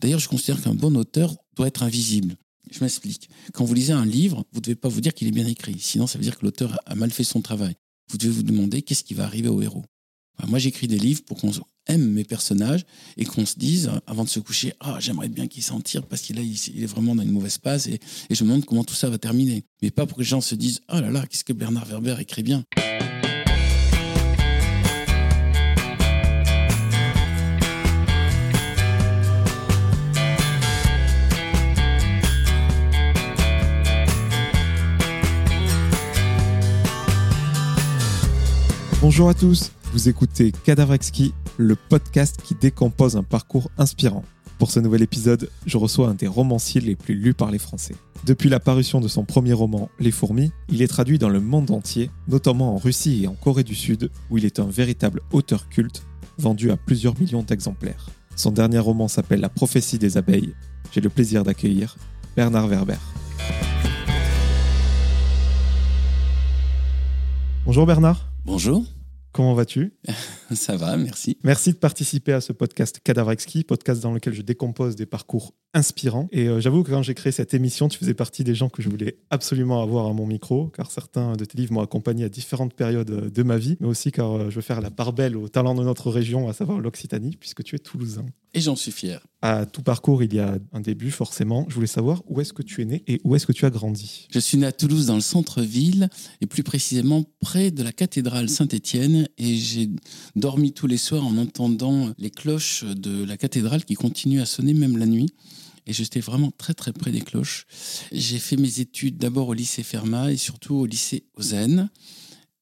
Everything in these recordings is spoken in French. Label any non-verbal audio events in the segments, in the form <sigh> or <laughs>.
D'ailleurs, je considère qu'un bon auteur doit être invisible. Je m'explique. Quand vous lisez un livre, vous ne devez pas vous dire qu'il est bien écrit. Sinon, ça veut dire que l'auteur a mal fait son travail. Vous devez vous demander qu'est-ce qui va arriver au héros. moi, j'écris des livres pour qu'on aime mes personnages et qu'on se dise, avant de se coucher, ah, j'aimerais bien qu'il s'en tire parce qu'il il est vraiment dans une mauvaise passe et, je me demande comment tout ça va terminer. Mais pas pour que les gens se disent, oh là là, qu'est-ce que Bernard Werber écrit bien. Bonjour à tous, vous écoutez Cadavrexki, le podcast qui décompose un parcours inspirant. Pour ce nouvel épisode, je reçois un des romanciers les plus lus par les Français. Depuis la parution de son premier roman, Les fourmis, il est traduit dans le monde entier, notamment en Russie et en Corée du Sud, où il est un véritable auteur culte, vendu à plusieurs millions d'exemplaires. Son dernier roman s'appelle La prophétie des abeilles. J'ai le plaisir d'accueillir Bernard Werber. Bonjour Bernard. Bonjour. Comment vas-tu? <laughs> Ça va, merci. Merci de participer à ce podcast Cadavre Exquis, podcast dans lequel je décompose des parcours inspirants. Et euh, j'avoue que quand j'ai créé cette émission, tu faisais partie des gens que je voulais absolument avoir à mon micro, car certains de tes livres m'ont accompagné à différentes périodes euh, de ma vie, mais aussi car euh, je veux faire la part belle au talent de notre région, à savoir l'Occitanie, puisque tu es toulousain. Et j'en suis fier. À tout parcours, il y a un début, forcément. Je voulais savoir où est-ce que tu es né et où est-ce que tu as grandi. Je suis né à Toulouse, dans le centre-ville, et plus précisément près de la cathédrale Saint-Étienne. Et j'ai dormi tous les soirs en entendant les cloches de la cathédrale qui continuent à sonner même la nuit. Et j'étais vraiment très très près des cloches. J'ai fait mes études d'abord au lycée Fermat et surtout au lycée Ozen.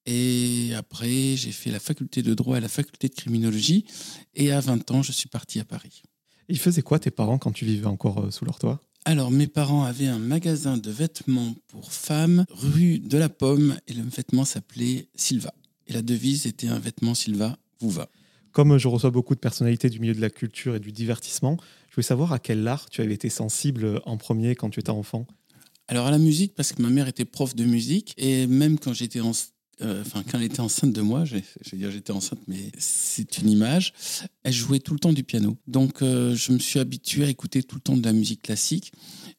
Et après, j'ai fait la faculté de droit et la faculté de criminologie. Et à 20 ans, je suis parti à Paris. Ils faisaient quoi tes parents quand tu vivais encore euh, sous leur toit? Alors, mes parents avaient un magasin de vêtements pour femmes, rue de la Pomme, et le vêtement s'appelait Silva. Et la devise était un vêtement Silva vous va. Comme je reçois beaucoup de personnalités du milieu de la culture et du divertissement, je voulais savoir à quel art tu avais été sensible en premier quand tu étais enfant. Alors à la musique, parce que ma mère était prof de musique, et même quand j'étais en euh, enfin, quand elle était enceinte de moi, je vais dire j'étais enceinte, mais c'est une image, elle jouait tout le temps du piano. Donc, euh, je me suis habitué à écouter tout le temps de la musique classique.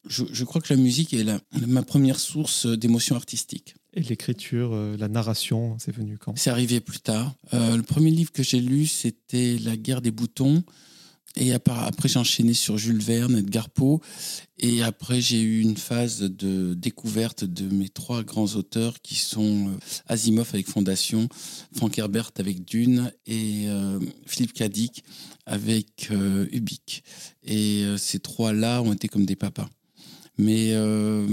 Je, crois que la musique est ma première source d'émotion artistique. Et l'écriture, euh, la narration, c'est venu quand? C'est arrivé plus tard. le premier livre que j'ai lu, c'était La guerre des boutons et après, j'ai enchaîné sur Jules Verne, Edgar Poe. Et après, j'ai eu une phase de découverte de mes trois grands auteurs qui sont euh, Asimov avec Fondation, Frank Herbert avec Dune et euh, Philippe Cadic avec euh, Ubik. Et ces trois-là ont été comme des papas. Mais euh,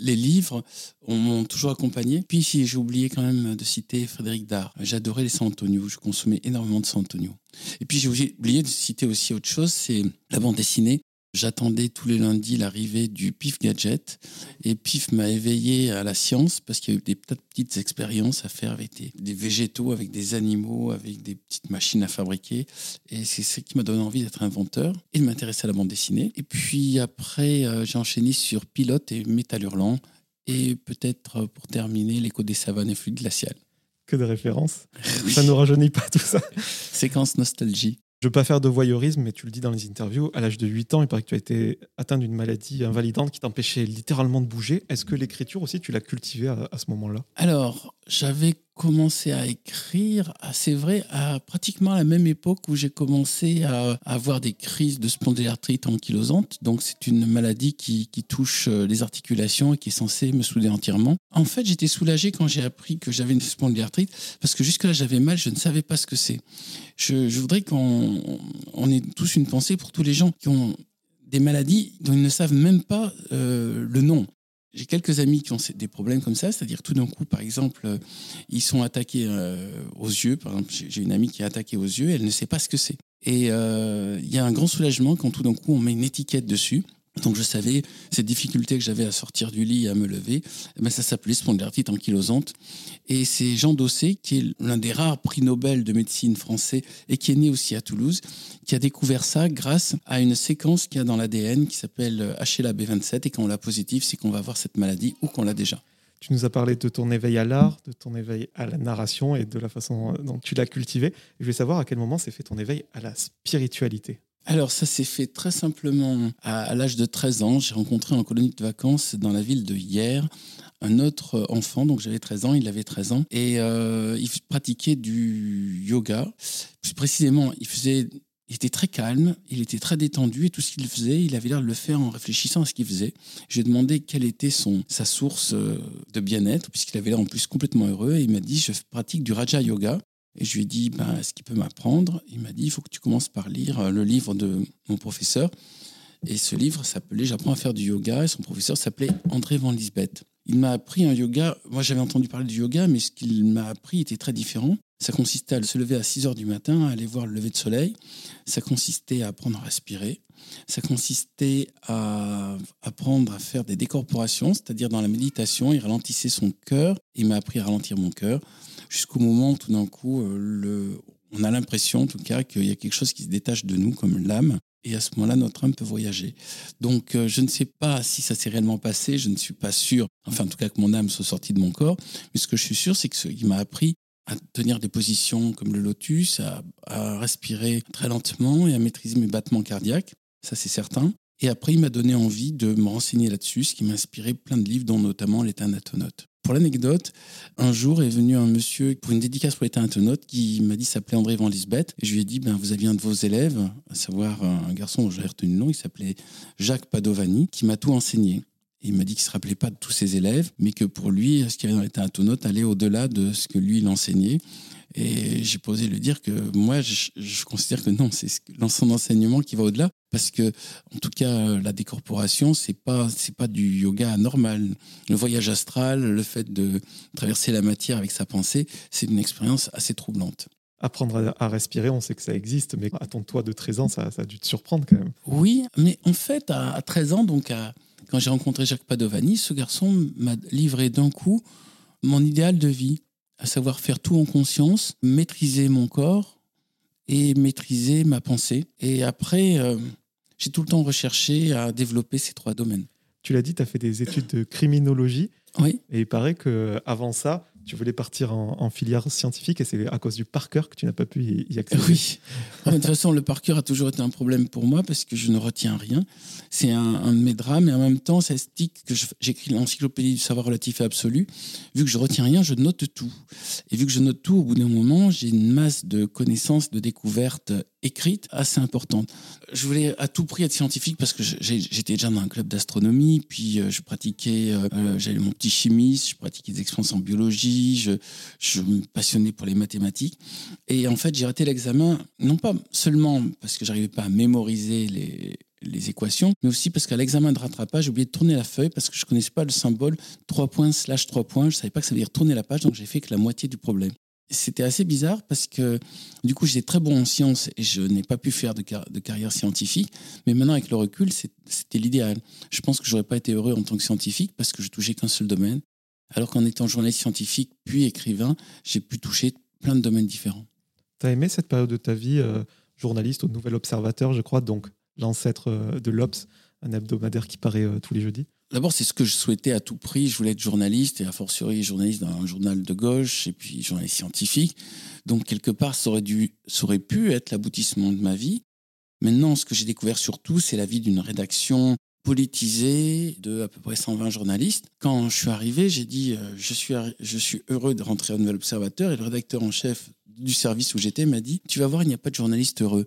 les livres m'ont toujours accompagné. Puis j'ai oublié quand même de citer Frédéric Dard. J'adorais les San Antonio, je consommais énormément de San Antonio. Et puis j'ai oublié de citer aussi autre chose, c'est la bande dessinée. J'attendais tous les lundis l'arrivée du PIF Gadget et PIF m'a éveillé à la science parce qu'il y a eu des petites expériences à faire avec des, végétaux, avec des animaux, avec des petites machines à fabriquer. Et c'est ce qui m'a donné envie d'être inventeur et de m'intéresser à la bande dessinée. Et puis après, euh, j'ai enchaîné sur Pilote et Métal Hurlant et peut-être pour terminer, l'écho des savanes et fluides glaciales. Que de références. <laughs> Ça ne nous rajeunit pas tout ça. <laughs> Séquence nostalgie. Je veux pas faire de voyeurisme, mais tu le dis dans les interviews, à l'âge de 8 ans, il paraît que tu as été atteint d'une maladie invalidante qui t'empêchait littéralement de bouger. Est-ce que l'écriture aussi, tu l'as cultivée à, à ce moment-là? Alors, j'avais commencé à écrire, c'est vrai, à pratiquement la même époque où j'ai commencé à, avoir des crises de spondylarthrite ankylosante. Donc, c'est une maladie qui, touche euh, les articulations et qui est censée me souder entièrement. En fait, j'étais soulagé quand j'ai appris que j'avais une spondylarthrite parce que jusque-là, j'avais mal, je ne savais pas ce que c'est. Je, voudrais qu'on on ait tous une pensée pour tous les gens qui ont des maladies dont ils ne savent même pas euh, le nom. J'ai quelques amis qui ont des problèmes comme ça, c'est-à-dire tout d'un coup, par exemple, euh, ils sont attaqués euh, aux yeux. Par exemple, j'ai une amie qui est attaquée aux yeux, elle ne sait pas ce que c'est. Et euh, il y a un grand soulagement quand tout d'un coup on met une étiquette dessus donc je savais cette difficulté que j'avais à sortir du lit et à me lever, eh ben ça s'appelait spondylarthrite ankylosante. Et c'est Jean Dossé, qui est l'un des rares prix Nobel de médecine français et qui est né aussi à Toulouse, qui a découvert ça grâce à une séquence qu'il y a dans l'ADN qui s'appelle HLA-B27 et quand on l'a positive, c'est qu'on va avoir cette maladie ou qu'on l'a déjà. Tu nous as parlé de ton éveil à l'art, de ton éveil à la narration et de la façon dont tu l'as cultivé. Je voulais savoir à quel moment s'est fait ton éveil à la spiritualité. Alors ça s'est fait très simplement à, l'âge de 13 ans. J'ai rencontré en colonie de vacances dans la ville de Hier un autre enfant, donc j'avais 13 ans, il avait 13 ans, et euh, il pratiquait du yoga. Plus précisément, il faisait il était très calme, il était très détendu et tout ce qu'il faisait, il avait l'air de le faire en réfléchissant à ce qu'il faisait. J'ai demandé quelle était son, sa source euh, de bien-être, puisqu'il avait l'air en plus complètement heureux, et il m'a dit Je pratique du Raja Yoga. Et je lui ai dit ben, Est-ce qu'il peut m'apprendre Il m'a dit Il faut que tu commences par lire euh, le livre de mon professeur. Et ce livre s'appelait J'apprends à faire du yoga, et son professeur s'appelait André Van Lisbeth. Il m'a appris un yoga. Moi, j'avais entendu parler du yoga, mais ce qu'il m'a appris était très différent. Ça consistait à se lever à 6 heures du matin, à aller voir le lever de soleil. Ça consistait à apprendre à respirer. Ça consistait à apprendre à faire des décorporations, c'est-à-dire dans la méditation, il ralentissait son cœur. Il m'a appris à ralentir mon cœur jusqu'au moment où tout d'un coup, euh, le, on a l'impression en tout cas qu'il y a quelque chose qui se détache de nous comme l'âme. Et à ce moment-là, notre âme peut voyager. Donc, euh, je ne sais pas si ça s'est réellement passé. Je ne suis pas sûr, enfin, en tout cas, que mon âme soit sortie de mon corps. Mais ce que je suis sûr, c'est qu'il m'a appris à tenir des positions comme le lotus, à, respirer très lentement et à maîtriser mes battements cardiaques. Ça, c'est certain. Et après, il m'a donné envie de me renseigner là-dessus, ce qui m'a inspiré plein de livres, dont notamment natonote. Pour l'anecdote, un jour est venu un monsieur pour une dédicace pour l'État natonote qui m'a dit s'appelait André Van Lisbeth. Et je lui ai dit ben, Vous aviez un de vos élèves, à savoir un garçon dont j'ai retenu le nom, il s'appelait Jacques Padovani, qui m'a tout enseigné il m'a dit qu'il ne se rappelait pas de tous ses élèves, mais que pour lui, ce qu'il y avait dans l'état atonote allait au-delà de ce que lui, il enseignait. Et j'ai posé lui dire que moi, je, considère que non, c'est son enseignement qui va au-delà, parce que, en tout cas, la décorporation, c'est pas, c'est pas du yoga normal. Le voyage astral, le fait de traverser la matière avec sa pensée, c'est une expérience assez troublante. Apprendre à respirer, on sait que ça existe, mais attends-toi de 13 ans, ça, ça, a dû te surprendre quand même. Oui, mais en fait, à, à 13 ans, donc à, quand j'ai rencontré Jacques Padovani, ce garçon m'a livré d'un coup mon idéal de vie, à savoir faire tout en conscience, maîtriser mon corps et maîtriser ma pensée. Et après, euh, j'ai tout le temps recherché à développer ces trois domaines. Tu l'as dit, tu as fait des études de criminologie. Oui. Et il paraît qu'avant ça, tu voulais partir en, filière scientifique et c'est à cause du par cœur que tu n'as pas pu y, accéder. Oui. de toute façon, le par cœur a toujours été un problème pour moi parce que je ne retiens rien. C'est un, de mes drames et en même temps, ça explique que j'écris l'encyclopédie du savoir relatif et absolu. Vu que je retiens rien, je note tout. Et vu que je note tout, au bout d'un moment, j'ai une masse de connaissances, de découvertes écrites assez importante. Je voulais à tout prix être scientifique parce que j'étais déjà dans un club d'astronomie, puis euh, je pratiquais, euh, euh, j'avais mon petit chimiste, je pratiquais des expériences en biologie, je, me passionnais pour les mathématiques. Et en fait, j'ai raté l'examen, non pas seulement parce que j'arrivais pas à mémoriser les, les équations, mais aussi parce qu'à l'examen de rattrapage, j'ai oublié de tourner la feuille parce que je connaissais pas le symbole 3 points slash 3 points. Je savais pas que ça veut dire tourner la page, donc j'ai fait que la moitié du problème. C'était assez bizarre parce que du coup j'étais très bon en sciences et je n'ai pas pu faire de, carrière scientifique. Mais maintenant avec le recul, c'était l'idéal. Je pense que j'aurais pas été heureux en tant que scientifique parce que je touchais qu'un seul domaine. Alors qu'en étant journaliste scientifique puis écrivain, j'ai pu toucher plein de domaines différents. Tu as aimé cette période de ta vie, euh, journaliste au Nouvel Observateur, je crois, donc l'ancêtre euh, de l'Obs, un hebdomadaire qui paraît euh, tous les jeudis? D'abord, c'est ce que je souhaitais à tout prix. Je voulais être journaliste et a fortiori journaliste dans un journal de gauche et puis journaliste scientifique. Donc, quelque part, ça aurait, dû, ça aurait pu être l'aboutissement de ma vie. Maintenant, ce que j'ai découvert surtout, c'est la vie d'une rédaction politisée de à peu près 120 journalistes. Quand je suis arrivé, j'ai dit euh, je, suis, je suis heureux de rentrer au Nouvel Observateur et le rédacteur en chef du service où j'étais m'a dit tu vas voir, il n'y a pas de journaliste heureux.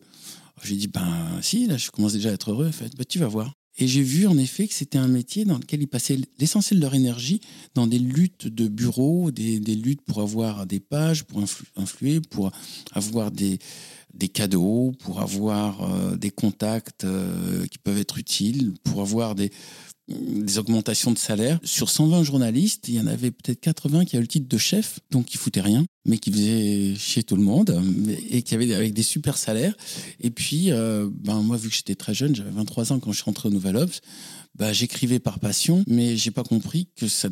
J'ai dit, ben si, là, je commence déjà à être heureux. En fait, ben, tu vas voir. Et j'ai vu en effet que c'était un métier dans lequel ils passaient l'essentiel de leur énergie dans des luttes de bureaux, des, luttes pour avoir des pages, pour influer, pour avoir des, des cadeaux, pour avoir euh, des contacts euh, qui peuvent être utiles, pour avoir des, des augmentations de salaire. Sur 120 journalistes, il y en avait peut-être 80 qui avaient le titre de chef, donc qui foutaient rien, mais qui faisaient chier tout le monde, et qui avaient avec des super salaires. Et puis, euh, ben, moi, vu que j'étais très jeune, j'avais 23 ans quand je suis rentré au Nouvel Obs, ben, j'écrivais par passion, mais j'ai pas compris que ça,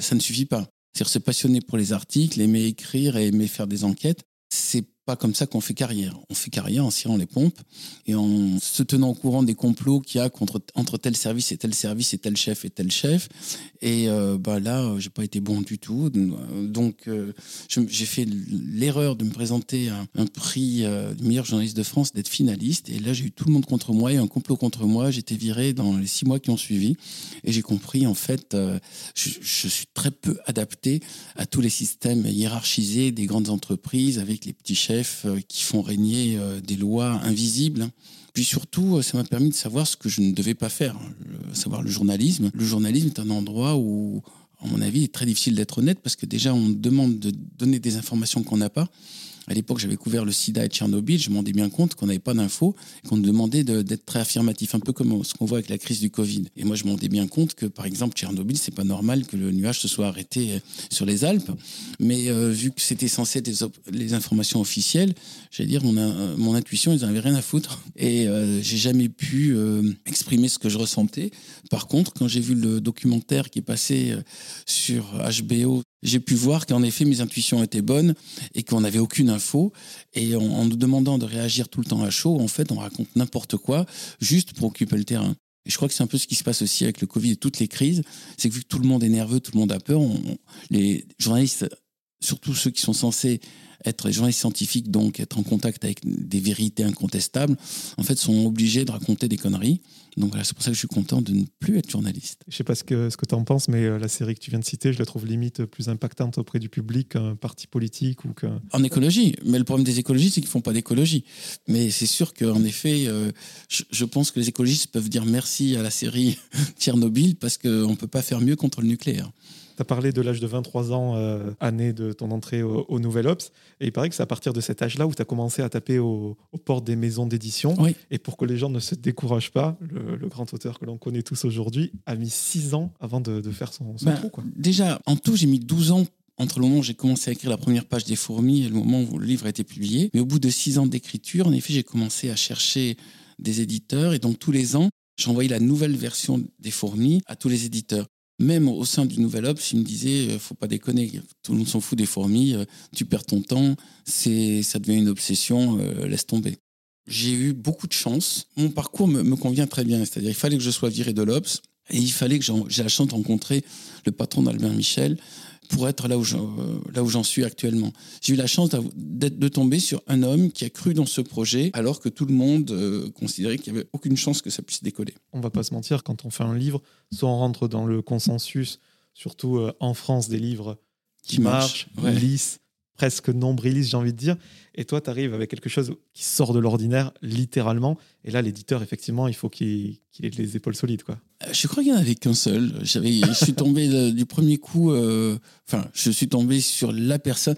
ça ne suffit pas. C'est-à-dire se passionner pour les articles, aimer écrire et aimer faire des enquêtes, c'est pas comme ça qu'on fait carrière. On fait carrière en cirant les pompes et en se tenant au courant des complots qu'il y a contre, entre tel service et tel service et tel chef et tel chef. Et euh, bah là, euh, j'ai pas été bon du tout. Donc, euh, j'ai fait l'erreur de me présenter un prix du meilleur journaliste de France, d'être finaliste. Et là, j'ai eu tout le monde contre moi et un complot contre moi. J'étais viré dans les six mois qui ont suivi. Et j'ai compris, en fait, je suis très peu adapté à tous les systèmes hiérarchisés des grandes entreprises avec les petits chefs qui font régner des lois invisibles. Puis surtout, euh, ça m'a permis de savoir ce que je ne devais pas faire, savoir le journalisme. Le journalisme est un endroit où, à mon avis, il est très difficile d'être honnête parce que déjà, on demande de donner des informations qu'on n'a pas. À l'époque, j'avais couvert le sida et Tchernobyl. Je me rendais bien compte qu'on n'avait pas d'infos qu'on nous demandait d'être très affirmatif, un peu comme ce qu'on voit avec la crise du Covid. Et moi, je me rendais bien compte que, par exemple, Tchernobyl, c'est pas normal que le nuage se soit arrêté euh, sur les Alpes. Mais euh, vu que c'était censé être les informations officielles, j'allais dire, mon, euh, intuition, ils n'en avaient rien à foutre. <laughs> Et j'ai jamais pu exprimer ce que je ressentais. Par contre, quand j'ai vu le documentaire qui est passé sur HBO j'ai pu voir qu'en effet mes intuitions étaient bonnes et qu'on n'avait aucune info. Et en, nous demandant de réagir tout le temps à chaud, en fait, on raconte n'importe quoi juste pour occuper le terrain. Et je crois que c'est un peu ce qui se passe aussi avec le Covid et toutes les crises. C'est que vu que tout le monde est nerveux, tout le monde a peur, les journalistes, surtout ceux qui sont censés être des journalistes scientifiques, donc être en contact avec des vérités incontestables, en fait, sont obligés de raconter des conneries. Donc c'est pour ça que je suis content de ne plus être journaliste. Je sais pas ce que, ce que tu en penses, mais euh, la série que tu viens de citer, je la trouve limite plus impactante auprès du public qu'un parti politique ou qu'un... En écologie. Mais le problème des écologistes, c'est qu'ils font pas d'écologie. Mais c'est sûr qu'en effet, euh, je, pense que les écologistes peuvent dire merci à la série <laughs> Tchernobyl parce qu'on ne peut pas faire mieux contre le nucléaire. Tu as parlé de l'âge de 23 ans, euh, année de ton entrée au, Nouvel Ops. Et il paraît que c'est à partir de cet âge-là où tu as commencé à taper aux portes des maisons d'édition. Et pour que les gens ne se découragent pas, le, grand auteur que l'on connaît tous aujourd'hui a mis 6 ans avant de, faire son, son ben, trou. Quoi. Déjà, en tout, j'ai mis 12 ans entre le moment où j'ai commencé à écrire la première page des fourmis et le moment où le livre a été publié. Mais au bout de 6 ans d'écriture, en effet, j'ai commencé à chercher des éditeurs. Et donc, tous les ans, j'envoyais la nouvelle version des fourmis à tous les éditeurs même au sein du Nouvel Obs, il me disait, euh, faut pas déconner, tout le monde s'en fout des fourmis, euh, tu perds ton temps, c'est, ça devient une obsession, euh, laisse tomber. J'ai eu beaucoup de chance. Mon parcours me, convient très bien. C'est-à-dire, il fallait que je sois viré de l'Obs et il fallait que j'ai la chance de rencontrer le patron d'Albert Michel pour être là où j'en suis actuellement. J'ai eu la chance de tomber sur un homme qui a cru dans ce projet alors que tout le monde euh, considérait qu'il n'y avait aucune chance que ça puisse décoller. On va pas se mentir, quand on fait un livre, soit on rentre dans le consensus, surtout euh, en France, des livres qui, marchent, lisses, presque nombrilistes, j'ai envie de dire. Et toi, tu arrives avec quelque chose qui sort de l'ordinaire, littéralement. Et là, l'éditeur, effectivement, il faut qu'il ait les épaules solides. quoi. Euh, je crois qu'il n'y en avait qu'un seul. je suis tombé du premier coup, euh, enfin, je suis tombé sur la personne.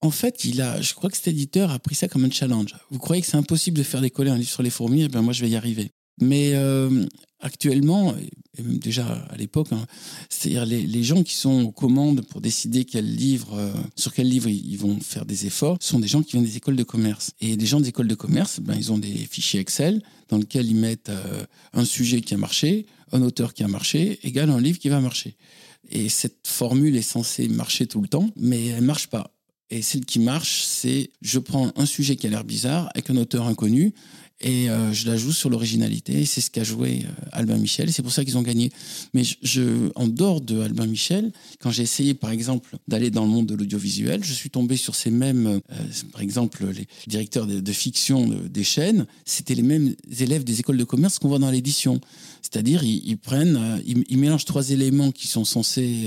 En fait, il a, je crois que cet éditeur a pris ça comme un challenge. Vous croyez que c'est impossible de faire décoller un livre sur les fourmis? Eh bien, moi, je vais y arriver. Mais euh, actuellement, et même déjà à l'époque, hein, c'est-à-dire les, gens qui sont aux commandes pour décider euh, sur quel livre ils vont faire des efforts, sont des gens qui viennent des écoles de commerce. Et les gens des écoles de commerce, ben, ils ont des fichiers Excel dans lesquels ils mettent euh, un sujet qui a marché, un auteur qui a marché, égale un livre qui va marcher. Et cette formule est censée marcher tout le temps, mais elle marche pas. Et celle qui marche, c'est je prends un sujet qui a l'air bizarre avec un auteur inconnu et euh, je la joue sur l'originalité. C'est ce qu'a joué euh, Albin Michel. C'est pour ça qu'ils ont gagné. Mais je, en dehors de Albin Michel, quand j'ai essayé, par exemple, d'aller dans le monde de l'audiovisuel, je suis tombé sur ces mêmes, euh, par exemple, les directeurs de, fiction des chaînes. C'était les mêmes élèves des écoles de commerce qu'on voit dans l'édition. C'est-à-dire, ils, prennent, ils, mélangent trois éléments qui sont censés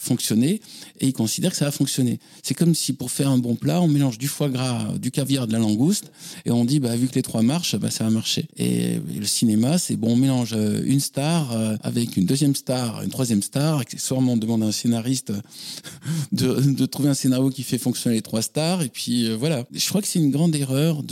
fonctionner et ils considèrent que ça va fonctionner. C'est comme si pour faire un bon plat, on mélange du foie gras, du caviar, de la langouste et on dit, bah, vu que les trois marchent, bah, ça va marcher. Et, le cinéma, c'est bon, on mélange euh, une star euh, avec une deuxième star, une troisième star. Accessoirement, on demande à un scénariste <laughs> de, trouver un scénario qui fait fonctionner les trois stars. Et puis euh, voilà. Je crois que c'est une grande erreur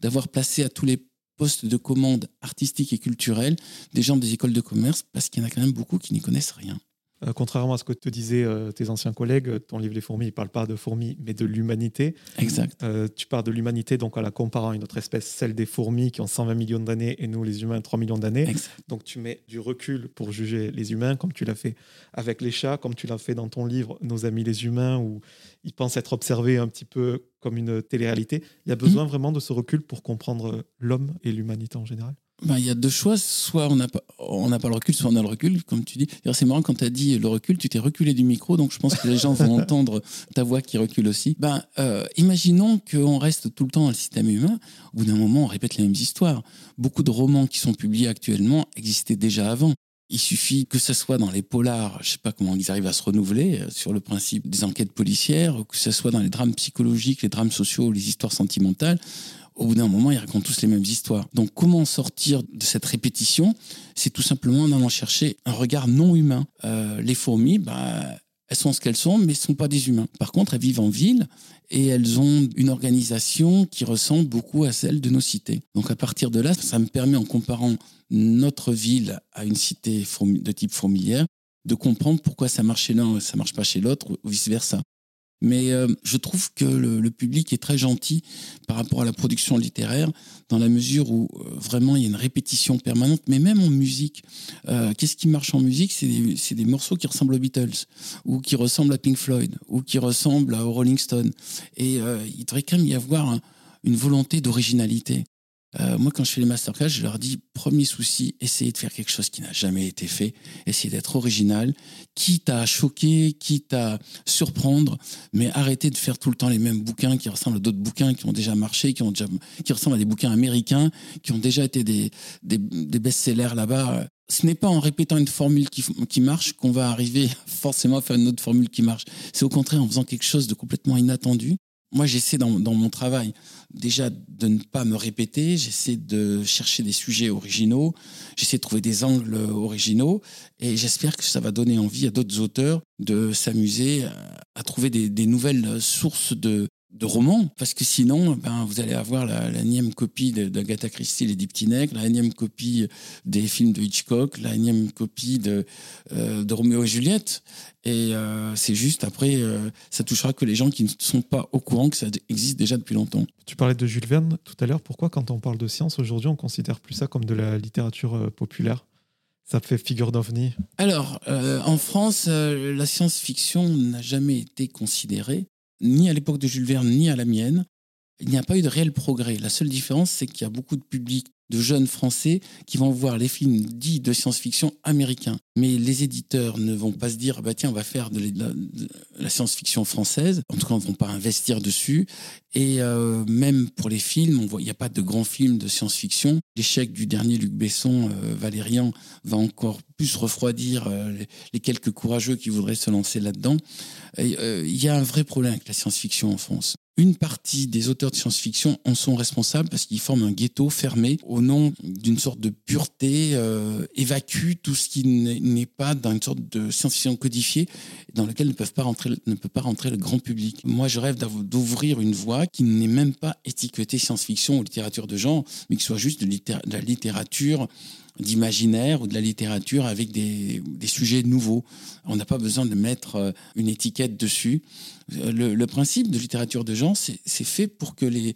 d'avoir placé à tous les postes de commande artistiques et culturels des gens des écoles de commerce parce qu'il y en a quand même beaucoup qui n'y connaissent rien. Euh, contrairement à ce que te disaient euh, tes anciens collègues, ton livre Les fourmis, il ne parle pas de fourmis, mais de l'humanité. Exact. Euh, tu parles de l'humanité donc en la comparant à une autre espèce, celle des fourmis qui ont 120 millions d'années et nous, les humains, 3 millions d'années. Donc tu mets du recul pour juger les humains, comme tu l'as fait avec les chats, comme tu l'as fait dans ton livre Nos amis les humains, où ils pensent être observés un petit peu comme une télé-réalité. Il y a besoin mmh. vraiment de ce recul pour comprendre l'homme et l'humanité en général. Ben, il y a deux choix. Soit on n'a pas, on n'a pas le recul, soit on a le recul, comme tu dis. C'est marrant quand tu as dit le recul, tu t'es reculé du micro, donc je pense que les gens vont <laughs> entendre ta voix qui recule aussi. Ben, euh, imaginons qu'on reste tout le temps dans le système humain. Au bout d'un moment, on répète les mêmes histoires. Beaucoup de romans qui sont publiés actuellement existaient déjà avant. Il suffit que ce soit dans les polars, je sais pas comment ils arrivent à se renouveler euh, sur le principe des enquêtes policières, que ce soit dans les drames psychologiques, les drames sociaux, les histoires sentimentales au bout d'un moment, ils racontent tous les mêmes histoires. Donc, comment sortir de cette répétition? C'est tout simplement en allant chercher un regard non humain. Euh, les fourmis, bah, elles sont ce qu'elles sont, mais elles ne sont pas des humains. Par contre, elles vivent en ville et elles ont une organisation qui ressemble beaucoup à celle de nos cités. Donc, à partir de là, ça me permet, en comparant notre ville à une cité de type fourmilière, de comprendre pourquoi ça marche chez l'un et ça marche pas chez l'autre, ou vice-versa. Mais euh, je trouve que le, public est très gentil par rapport à la production littéraire, dans la mesure où euh, vraiment il y a une répétition permanente, mais même en musique. Euh, qu'est-ce qui marche en musique? C'est des, des, morceaux qui ressemblent aux Beatles, ou qui ressemblent à Pink Floyd, ou qui ressemblent aux Rolling Stones. Et il devrait quand même y avoir une volonté d'originalité. Euh, moi, quand je fais les masterclass, je leur dis premier souci, essayez de faire quelque chose qui n'a jamais été fait, essayez d'être original, quitte à choquer, quitte à surprendre, mais arrêtez de faire tout le temps les mêmes bouquins qui ressemblent à d'autres bouquins qui ont déjà marché, qui, ont déjà, qui ressemblent à des bouquins américains, qui ont déjà été des, des, des best-sellers là-bas. Ce n'est pas en répétant une formule qui, qui marche qu'on va arriver <laughs> forcément à faire une autre formule qui marche. C'est au contraire en faisant quelque chose de complètement inattendu moi, j'essaie dans, mon travail déjà de ne pas me répéter, j'essaie de chercher des sujets originaux, j'essaie de trouver des angles originaux, et j'espère que ça va donner envie à d'autres auteurs de s'amuser à, trouver des, nouvelles sources de, de romans, parce que sinon, ben, vous allez avoir la, la énième copie d'Agatha Christie, Les Diptyques, la énième copie des films de Hitchcock, la énième copie de, euh, de Roméo et Juliette. Et euh, c'est juste, après, euh, ça touchera que les gens qui ne sont pas au courant que ça existe déjà depuis longtemps. Tu parlais de Jules Verne tout à l'heure. Pourquoi, quand on parle de science, aujourd'hui, on considère plus ça comme de la littérature populaire? Ça fait figure d'ovni Alors, en France, la science-fiction n'a jamais été considérée ni à l'époque de Jules Verne, ni à la mienne, il n'y a pas eu de réel progrès. La seule différence, c'est qu'il y a beaucoup de publics de jeunes Français qui vont voir les films dits de science-fiction américains. Mais les éditeurs ne vont pas se dire, bah tiens, on va faire de la, science-fiction française. En tout cas, ils ne vont pas investir dessus. Et euh, même pour les films, il n'y a pas de grands films de science-fiction. L'échec du dernier Luc Besson, euh, Valérian, va encore plus refroidir euh, les, quelques courageux qui voudraient se lancer là-dedans. Il y a un vrai problème avec la science-fiction en France une partie des auteurs de science-fiction en sont responsables parce qu'ils forment un ghetto fermé au nom d'une sorte de pureté, euh, évacue tout ce qui n'est pas dans une sorte de science-fiction codifiée dans lequel ne, ne peut pas rentrer le grand public. Moi, je rêve d'ouvrir une voie qui n'est même pas étiquetée science-fiction ou littérature de genre, mais qui soit juste de la littérature d'imaginaire ou de la littérature avec des, des sujets nouveaux. On n'a pas besoin de mettre euh, une étiquette dessus. Euh, le, le principe de littérature de genre, c'est fait pour que les,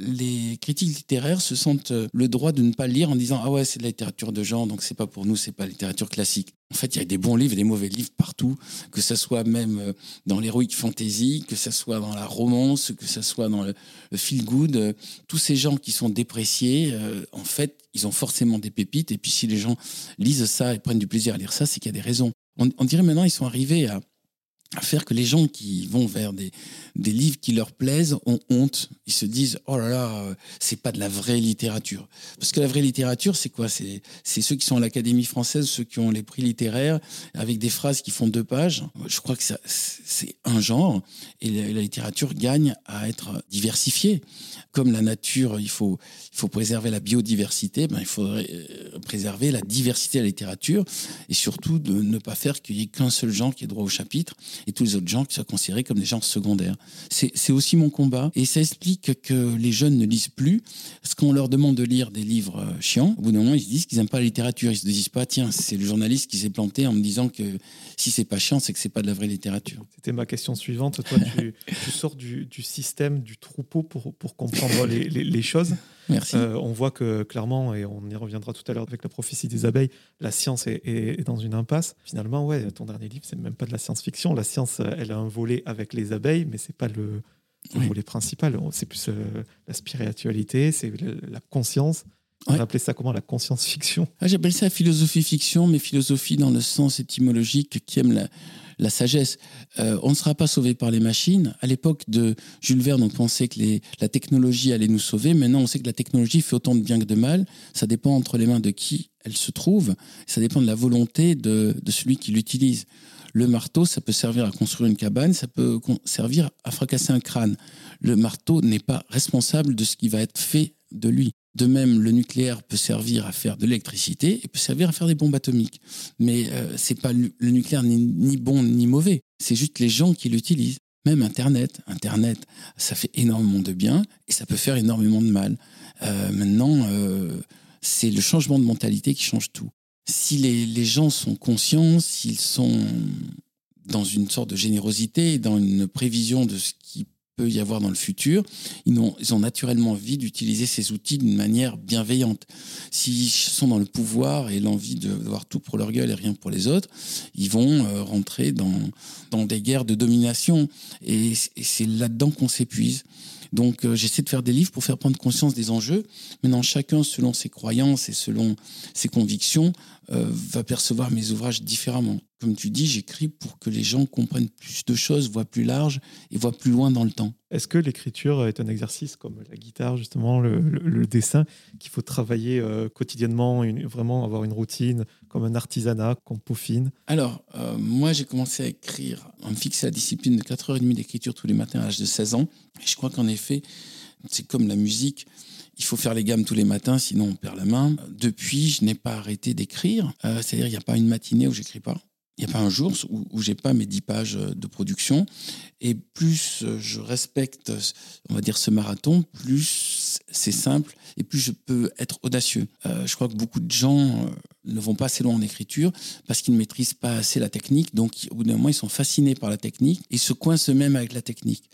les critiques littéraires se sentent euh, le droit de ne pas lire en disant ah ouais c'est de la littérature de genre donc c'est pas pour nous c'est pas littérature classique. En fait il y a des bons livres et des mauvais livres partout que ce soit même dans l'héroïque fantasy que ce soit dans la romance que ce soit dans le, feel good tous ces gens qui sont dépréciés en fait ils ont forcément des pépites. Et puis si les gens lisent ça et prennent du plaisir à lire ça, c'est qu'il y a des raisons. On, on dirait maintenant ils sont arrivés à, à faire que les gens qui vont vers des, des livres qui leur plaisent ont honte. Ils se disent oh là là, c'est pas de la vraie littérature. Parce que la vraie littérature, c'est quoi? C'est ceux qui sont à l'Académie française, ceux qui ont les prix littéraires, avec des phrases qui font deux pages. Je crois que c'est un genre et la, littérature gagne à être diversifiée. Comme la nature, il faut, il faut préserver la biodiversité, ben, il faudrait euh, préserver la diversité de la littérature et surtout de ne pas faire qu'il y ait qu'un seul genre qui ait droit au chapitre et tous les autres gens qui soient considérés comme des gens secondaires. C'est aussi mon combat et ça explique que les jeunes ne lisent plus parce qu'on leur demande de lire des livres euh, chiants. Au bout d'un moment, ils se disent qu'ils n'aiment pas la littérature. Ils se disent pas, tiens, c'est le journaliste qui s'est planté en me disant que si c'est pas chiant, c'est que c'est pas de la vraie littérature. C'était ma question suivante. Toi, tu, <laughs> sors du, système, du troupeau pour, pour comprendre les, les, choses. Merci. Euh, on voit que clairement, et on y reviendra tout à l'heure avec la prophétie des abeilles, la science est, est, dans une impasse. Finalement, ouais, ton dernier livre, c'est même pas de la science-fiction. La science, elle a un volet avec les abeilles, mais c'est pas le, volet principal. C'est plus euh, la spiritualité, c'est la conscience. On appelait ça comment La conscience-fiction? Ah, J'appelle ça philosophie-fiction, mais philosophie dans le sens étymologique qui aime la, la sagesse. Euh, on ne sera pas sauvé par les machines. À l'époque de Jules Verne, on pensait que la technologie allait nous sauver. Maintenant, on sait que la technologie fait autant de bien que de mal. Ça dépend entre les mains de qui elle se trouve. Ça dépend de la volonté de celui qui l'utilise. Le marteau, ça peut servir à construire une cabane, ça peut servir à fracasser un crâne. Le marteau n'est pas responsable de ce qui va être fait de lui. De même, le nucléaire peut servir à faire de l'électricité et peut servir à faire des bombes atomiques. Mais euh, c'est pas le nucléaire ni, ni bon ni mauvais. C'est juste les gens qui l'utilisent. Même Internet, Internet, ça fait énormément de bien et ça peut faire énormément de mal. Euh, maintenant, euh, c'est le changement de mentalité qui change tout. Si les, les gens sont conscients, s'ils sont dans une sorte de générosité, dans une prévision de ce qui y avoir dans le futur, ils ont, naturellement envie d'utiliser ces outils d'une manière bienveillante. S'ils sont dans le pouvoir et l'envie de voir tout pour leur gueule et rien pour les autres, ils vont euh, rentrer dans, dans des guerres de domination. Et, c'est là-dedans qu'on s'épuise. Donc euh, j'essaie de faire des livres pour faire prendre conscience des enjeux. Maintenant, chacun, selon ses croyances et selon ses convictions, euh, va percevoir mes ouvrages différemment. Comme tu dis, j'écris pour que les gens comprennent plus de choses, voient plus large et voient plus loin dans le temps. Est-ce que l'écriture est un exercice comme la guitare, justement, le, dessin, qu'il faut travailler euh, quotidiennement, vraiment avoir une routine, comme un artisanat qu'on peaufine? Alors, euh, moi, j'ai commencé à écrire, à me fixer la discipline de 4h30 d'écriture tous les matins à l'âge de 16 ans. Et je crois qu'en effet, c'est comme la musique il faut faire les gammes tous les matins, sinon on perd la main. Depuis, je n'ai pas arrêté d'écrire. Euh, c'est-à-dire, il n'y a pas une matinée où j'écris pas. Il n'y a pas un jour où, où j'ai pas mes 10 pages de production. Et plus je respecte, on va dire, ce marathon, plus c'est simple et plus je peux être audacieux. Euh, je crois que beaucoup de gens euh, ne vont pas assez loin en écriture parce qu'ils ne maîtrisent pas assez la technique. Donc, au bout d'un moment, ils sont fascinés par la technique et se coincent eux-mêmes avec la technique.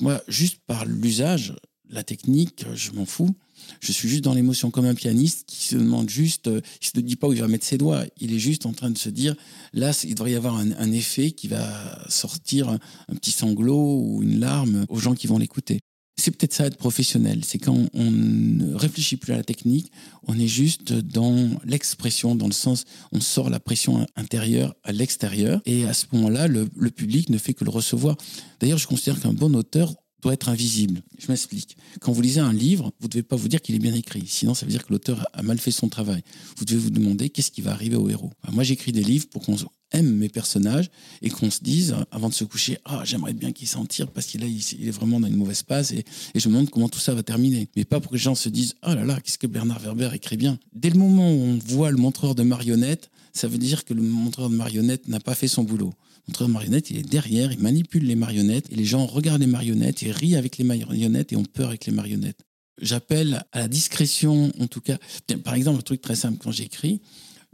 Moi, juste par l'usage, la technique, je m'en fous. Je suis juste dans l'émotion comme un pianiste qui se demande juste, euh, il se dit pas où il va mettre ses doigts. Il est juste en train de se dire, là, il devrait y avoir un, effet qui va sortir un, petit sanglot ou une larme aux gens qui vont l'écouter. C'est peut-être ça être professionnel, c'est quand on ne réfléchit plus à la technique, on est juste dans l'expression, dans le sens, on sort la pression intérieure à l'extérieur, et à ce moment-là, le, le public ne fait que le recevoir. D'ailleurs, je considère qu'un bon auteur doit être invisible. Je m'explique. Quand vous lisez un livre, vous ne devez pas vous dire qu'il est bien écrit. Sinon, ça veut dire que l'auteur a mal fait son travail. Vous devez vous demander qu'est-ce qui va arriver au héros. moi, j'écris des livres pour qu'on aime mes personnages et qu'on se dise, avant de se coucher, ah, j'aimerais bien qu'il s'en tire parce qu'il il est vraiment dans une mauvaise passe et, je me demande comment tout ça va terminer. Mais pas pour que les gens se disent, oh là là, qu'est-ce que Bernard Werber écrit bien? Dès le moment où on voit le montreur de marionnettes, ça veut dire que le montreur de marionnettes n'a pas fait son boulot montreur de marionnettes, il est derrière, il manipule les marionnettes et les gens regardent les marionnettes et rient avec les marionnettes et ont peur avec les marionnettes. J'appelle à la discrétion, en tout cas. Par exemple, un truc très simple, quand j'écris,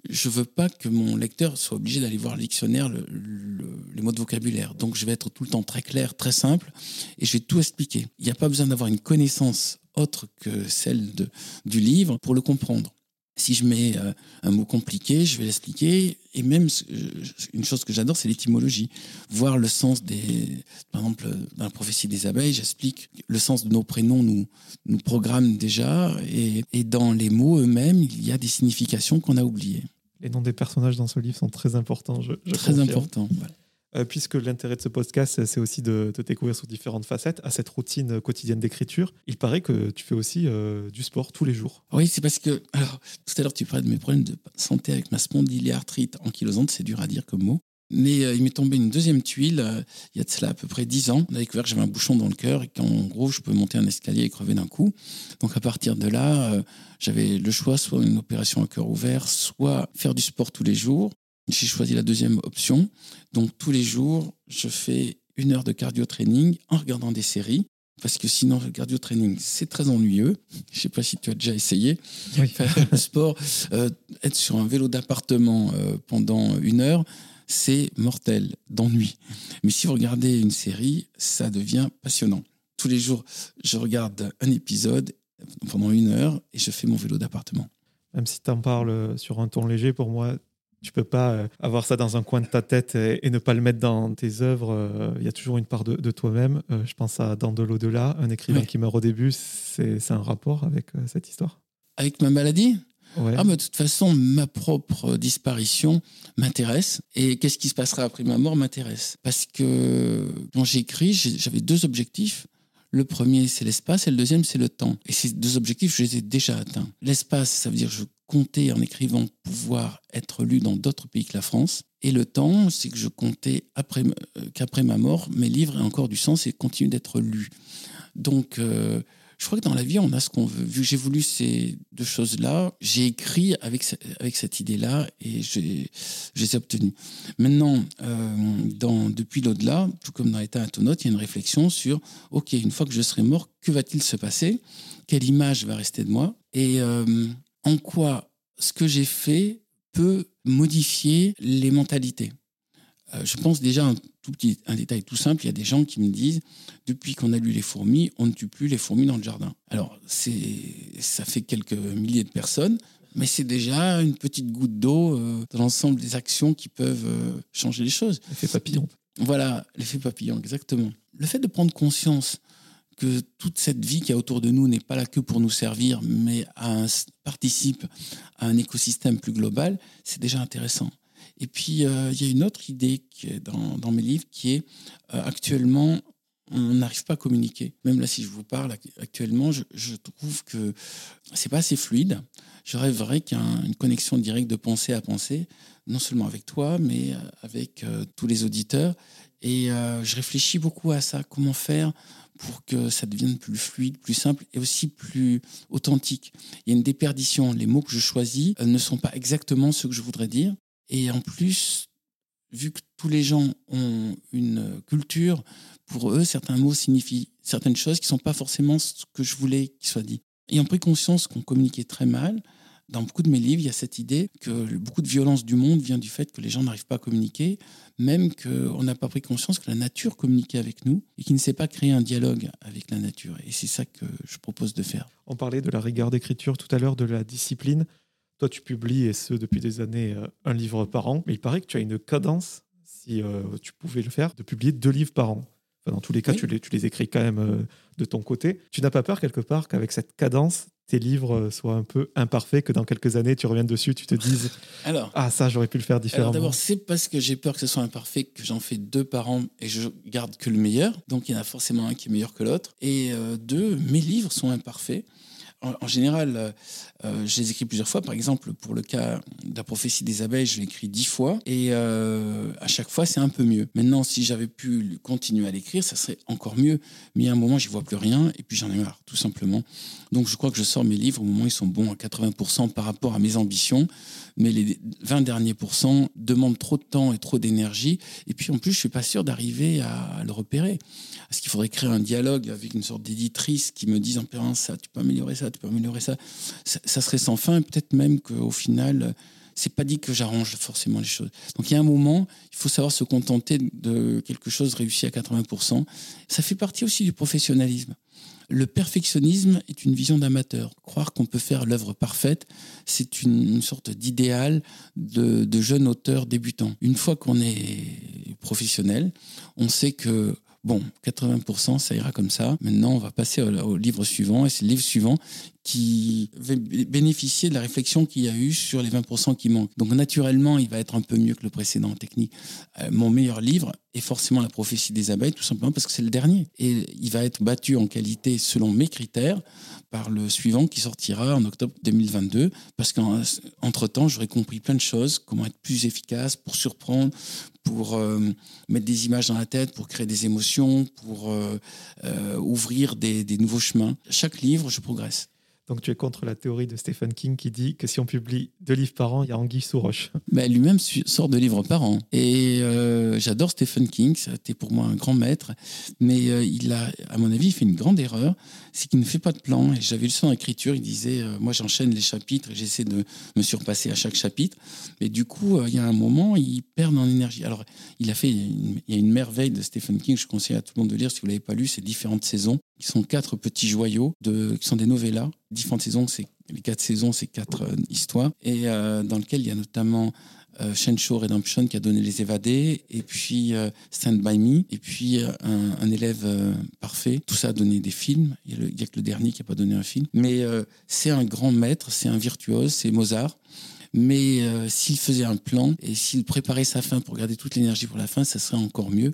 je veux pas que mon lecteur soit obligé d'aller voir le dictionnaire, les mots de vocabulaire. Donc, je vais être tout le temps très clair, très simple, et je vais tout expliquer. Il n'y a pas besoin d'avoir une connaissance autre que celle du livre pour le comprendre. Si je mets euh, un mot compliqué, je vais l'expliquer. Et même, une chose que j'adore, c'est l'étymologie. Voir le sens des... Par exemple, dans la prophétie des abeilles, j'explique le sens de nos prénoms nous, nous programme déjà. Et, et dans les mots eux-mêmes, il y a des significations qu'on a oubliées. Les noms des personnages dans ce livre sont très importants. Je, très importants. Euh, puisque l'intérêt de ce podcast, c'est aussi de te découvrir sur différentes facettes, à cette routine quotidienne d'écriture. Il paraît que tu fais aussi euh, du sport tous les jours. Oui, c'est parce que, alors, tout à l'heure, tu parlais de mes problèmes de santé avec ma spondylarthrite ankylosante, c'est dur à dire comme mot. Mais euh, il m'est tombé une deuxième tuile il y a de cela à peu près dix ans. On a découvert que j'avais un bouchon dans le cœur et qu'en gros, je peux monter un escalier et crever d'un coup. Donc à partir de là, j'avais le choix, soit une opération à cœur ouvert, soit faire du sport tous les jours J'ai choisi la deuxième option. Donc tous les jours, je fais une heure de cardio training en regardant des séries. Parce que sinon, le cardio training, c'est très ennuyeux. Je ne sais pas si tu as déjà essayé. <laughs> Faire le sport, euh, être sur un vélo d'appartement euh, pendant une heure, c'est mortel d'ennui. Mais si vous regardez une série, ça devient passionnant. Tous les jours, je regarde un épisode pendant une heure et je fais mon vélo d'appartement. Même si tu en parles sur un ton léger, pour moi, tu peux pas euh, avoir ça dans un coin de ta tête et, ne pas le mettre dans tes œuvres. Euh, il y a toujours une part de, toi-même. Euh, je pense à Dans de l'au-delà, un écrivain qui meurt au début. C'est un rapport avec cette histoire Avec ma maladie? Ah, mais de toute façon, ma propre disparition m'intéresse. Et qu'est-ce qui se passera après ma mort m'intéresse. Parce que quand j'écris, j'avais deux objectifs. Le premier, c'est l'espace, et le deuxième, c'est le temps. Et ces deux objectifs, je les ai déjà atteints. L'espace, ça veut dire que je comptais, en écrivant, pouvoir être lu dans d'autres pays que la France. Et le temps, c'est que je comptais euh, qu'après ma mort, mes livres aient encore du sens et continuent d'être lus. Donc, euh, je crois que dans la vie, on a ce qu'on veut. Vu que j'ai voulu ces deux choses-là, j'ai écrit avec, cette idée-là et je les ai obtenues. Maintenant, euh, dans, depuis l'au-delà, tout comme dans l'état intonote, il y a une réflexion sur, OK, une fois que je serai mort, que va-t-il se passer? Quelle image va rester de moi? Et euh, en quoi ce que j'ai fait peut modifier les mentalités? Euh, je pense déjà un tout petit un détail tout simple. Il y a des gens qui me disent depuis qu'on a lu les fourmis, on ne tue plus les fourmis dans le jardin. Alors c'est ça fait quelques milliers de personnes, mais c'est déjà une petite goutte d'eau euh, dans l'ensemble des actions qui peuvent euh, changer les choses. L'effet papillon. Voilà, l'effet papillon, exactement. Le fait de prendre conscience que toute cette vie qui est autour de nous n'est pas là que pour nous servir, mais participe à un écosystème plus global, c'est déjà intéressant. Et puis, euh, il y a une autre idée qui est dans, mes livres qui est euh, actuellement, on n'arrive pas à communiquer. Même là, si je vous parle actuellement, je, trouve que c'est pas assez fluide. Je rêverais qu'il y ait une connexion directe de pensée à pensée, non seulement avec toi, mais euh, avec tous les auditeurs. Et je réfléchis beaucoup à ça. Comment faire pour que ça devienne plus fluide, plus simple et aussi plus authentique? Il y a une déperdition. Les mots que je choisis ne sont pas exactement ce que je voudrais dire. Et en plus, vu que tous les gens ont une culture, pour eux, certains mots signifient certaines choses qui ne sont pas forcément ce que je voulais qu'ils soient dit. Ayant pris conscience qu'on communiquait très mal, dans beaucoup de mes livres, il y a cette idée que beaucoup de violence du monde vient du fait que les gens n'arrivent pas à communiquer, même qu'on n'a pas pris conscience que la nature communiquait avec nous et qu'il ne sait pas créer un dialogue avec la nature. Et c'est ça que je propose de faire. On parlait de la rigueur d'écriture tout à l'heure, de la discipline. Toi, tu publies, et ce depuis des années, euh, un livre par an. Mais il paraît que tu as une cadence, si euh, tu pouvais le faire, de publier deux livres par an. dans tous les cas, tu, les, tu, les, écris quand même euh, de ton côté. Tu n'as pas peur, quelque part, qu'avec cette cadence, tes livres soient un peu imparfaits, que dans quelques années, tu reviennes dessus, tu te dises <laughs> alors, Ah, ça, j'aurais pu le faire différemment. D'abord, c'est parce que j'ai peur que ce soit imparfait que j'en fais deux par an et je garde que le meilleur. Donc, il y en a forcément un qui est meilleur que l'autre. Et deux, mes livres sont imparfaits en, général, euh, je les écris plusieurs fois. Par exemple, pour le cas de la prophétie des abeilles, je l'ai écrit dix fois. Et euh, à chaque fois, c'est un peu mieux. Maintenant, si j'avais pu continuer à l'écrire, ça serait encore mieux. Mais à un moment, j'y vois plus rien. Et puis, j'en ai marre, tout simplement. Donc, je crois que je sors mes livres au moment où ils sont bons à 80% par rapport à mes ambitions. Mais les 20 derniers pourcents demandent trop de temps et trop d'énergie. Et puis, en plus, je suis pas sûr d'arriver à le repérer. Est-ce qu'il faudrait créer un dialogue avec une sorte d'éditrice qui me dise en permanence ça, tu peux améliorer ça, tu peux améliorer. Ça, serait sans fin, peut-être même qu'au final, c'est pas dit que j'arrange forcément les choses. Donc il y a un moment, il faut savoir se contenter de quelque chose réussi à 80%. Ça fait partie aussi du professionnalisme. Le perfectionnisme est une vision d'amateur. Croire qu'on peut faire l'œuvre parfaite, c'est une, sorte d'idéal de, jeune auteur débutant. Une fois qu'on est professionnel, on sait que Bon, 80%, ça ira comme ça. Maintenant, on va passer au, livre suivant, et c'est le livre suivant qui va bénéficier de la réflexion qu'il y a eu sur les 20% qui manquent. Donc, naturellement, il va être un peu mieux que le précédent en technique. Euh, mon meilleur livre est forcément La prophétie des abeilles, tout simplement parce que c'est le dernier. Et il va être battu en qualité selon mes critères par le suivant qui sortira en octobre 2022, parce qu'entre-temps, j'aurais compris plein de choses, comment être plus efficace pour surprendre, pour euh, mettre des images dans la tête, pour créer des émotions, pour euh, ouvrir des, nouveaux chemins. Chaque livre, je progresse. Donc tu es contre la théorie de Stephen King qui dit que si on publie deux livres par an, il y a anguille sous roche. Ben, Lui-même sort deux livres par an. Et euh, j'adore Stephen King, c'était pour moi un grand maître. Mais euh, il a, à mon avis, fait une grande erreur, c'est qu'il ne fait pas de plan. Et j'avais lu son écriture, il disait, euh, moi j'enchaîne les chapitres et j'essaie de me surpasser à chaque chapitre. Mais du coup, il y a un moment, il perd en énergie. Alors, il a fait, il y a une merveille de Stephen King, je conseille à tout le monde de lire si vous ne l'avez pas lu, c'est différentes saisons, qui sont quatre petits joyaux, de, qui sont des novellas. Différentes saisons, c'est les quatre saisons, c'est quatre histoires, et dans lequel il y a notamment euh, Shensho Redemption qui a donné Les Évadés, et puis euh, Stand By Me, et puis euh, un, élève parfait. Tout ça a donné des films. Il n'y a, que le dernier qui n'a pas donné un film. Mais c'est un grand maître, c'est un virtuose, c'est Mozart. Mais s'il faisait un plan et s'il préparait sa fin pour garder toute l'énergie pour la fin, ça serait encore mieux.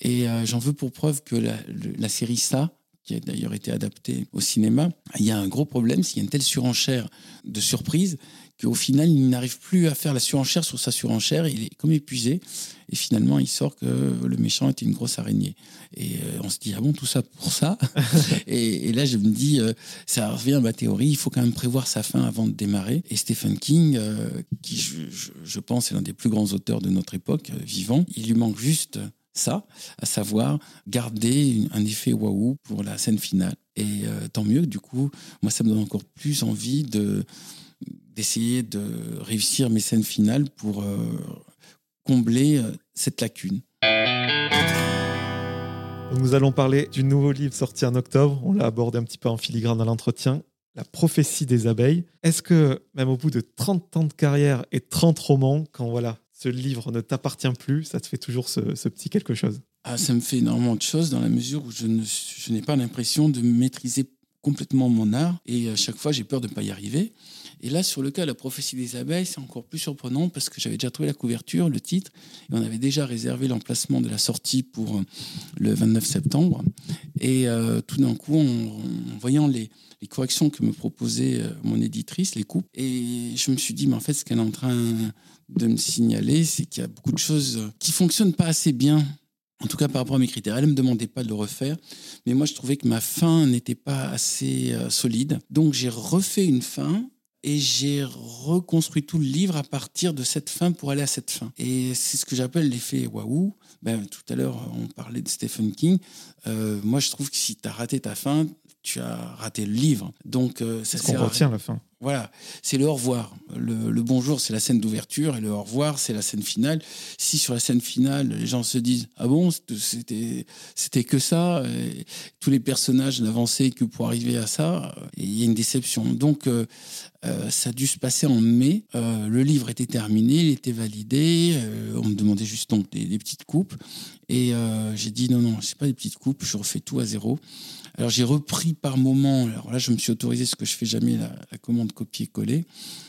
Et j'en veux pour preuve que la série Ça, qui a d'ailleurs été adaptée au cinéma, il y a un gros problème, s'il y a une telle surenchère de surprises qu'au final, il n'arrive plus à faire la surenchère sur sa surenchère. Il est comme épuisé. Et finalement, il sort que le méchant était une grosse araignée. Et euh, on se dit, ah bon, tout ça pour ça <laughs> et, là, je me dis, euh, ça revient à ma théorie, il faut quand même prévoir sa fin avant de démarrer. Et Stephen King, euh, qui je, pense est l'un des plus grands auteurs de notre époque, vivant, il lui manque juste ça, à savoir garder un effet waouh pour la scène finale. Et tant mieux, du coup, moi, ça me donne encore plus envie de d'essayer de réussir mes scènes finales pour euh, combler euh, cette lacune. nous allons parler du nouveau livre sorti en octobre. On l'a abordé un petit peu en filigrane dans l'entretien. La prophétie des abeilles. Est-ce que, même au bout de 30 ans de carrière et 30 romans, quand voilà, ce livre ne t'appartient plus, ça te fait toujours ce, petit quelque chose ah, Ça me fait énormément de choses dans la mesure où je, n'ai pas l'impression de maîtriser complètement mon art et à chaque fois j'ai peur de ne pas y arriver. Et là, sur le cas de la prophétie des abeilles, c'est encore plus surprenant parce que j'avais déjà trouvé la couverture, le titre, et on avait déjà réservé l'emplacement de la sortie pour euh, le 29 septembre. Et euh, tout d'un coup, en, voyant les, corrections que me proposait euh, mon éditrice, les coupes, et je me suis dit, mais en fait, ce qu'elle est en train de me signaler, c'est qu'il y a beaucoup de choses qui fonctionnent pas assez bien en tout cas par rapport à mes critères. Elle ne me demandait pas de le refaire, mais moi je trouvais que ma fin n'était pas assez solide. Donc j'ai refait une fin et j'ai reconstruit tout le livre à partir de cette fin pour aller à cette fin. Et c'est ce que j'appelle l'effet waouh. Ben, tout à l'heure, on parlait de Stephen King. Euh, moi, je trouve que si tu as raté ta fin, tu as raté le livre. Donc, euh, ça qu'on retient la fin. Voilà, c'est le au revoir. Le, bonjour, c'est la scène d'ouverture et le au revoir, c'est la scène finale. Si sur la scène finale, les gens se disent Ah bon, c'était, c'était que ça, tous les personnages n'avançaient que pour arriver à ça, il y a une déception. Donc, euh, euh, ça a dû se passer en mai. Euh, le livre était terminé, il était validé. on me demandait juste donc des, petites coupes. Et j'ai dit Non, non, c'est pas des petites coupes, je refais tout à zéro. Alors j'ai repris par moment, alors là je me suis autorisé ce que je fais jamais, la, commande copier-coller.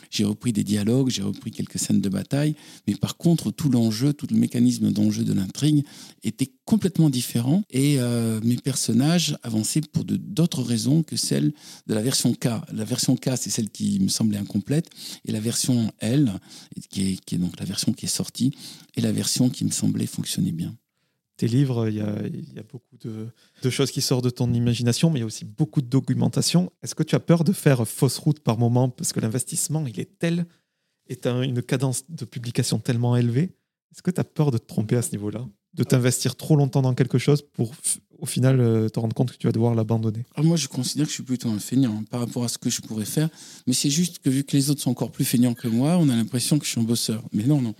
J'ai repris des dialogues, j'ai repris quelques scènes de bataille, mais par contre tout l'enjeu, tout le mécanisme d'enjeu de l'intrigue était complètement différent et euh, mes personnages avançaient pour d'autres raisons que celles de la version K. La version K, c'est celle qui me semblait incomplète et la version L, qui est, qui est donc la version qui est sortie, est la version qui me semblait fonctionner bien tes livres, il y a, beaucoup de, choses qui sortent de ton imagination, mais il y a aussi beaucoup de documentation. Est-ce que tu as peur de faire fausse route par moment parce que l'investissement, il est tel, et tu une cadence de publication tellement élevée? Est-ce que tu as peur de te tromper à ce niveau-là? De t'investir trop longtemps dans quelque chose pour au final euh, te rendre compte que tu vas devoir l'abandonner ah, Moi, je considère que je suis plutôt un feignant par rapport à ce que je pourrais faire. Mais c'est juste que vu que les autres sont encore plus feignants que moi, on a l'impression que je suis un bosseur. Mais non, non.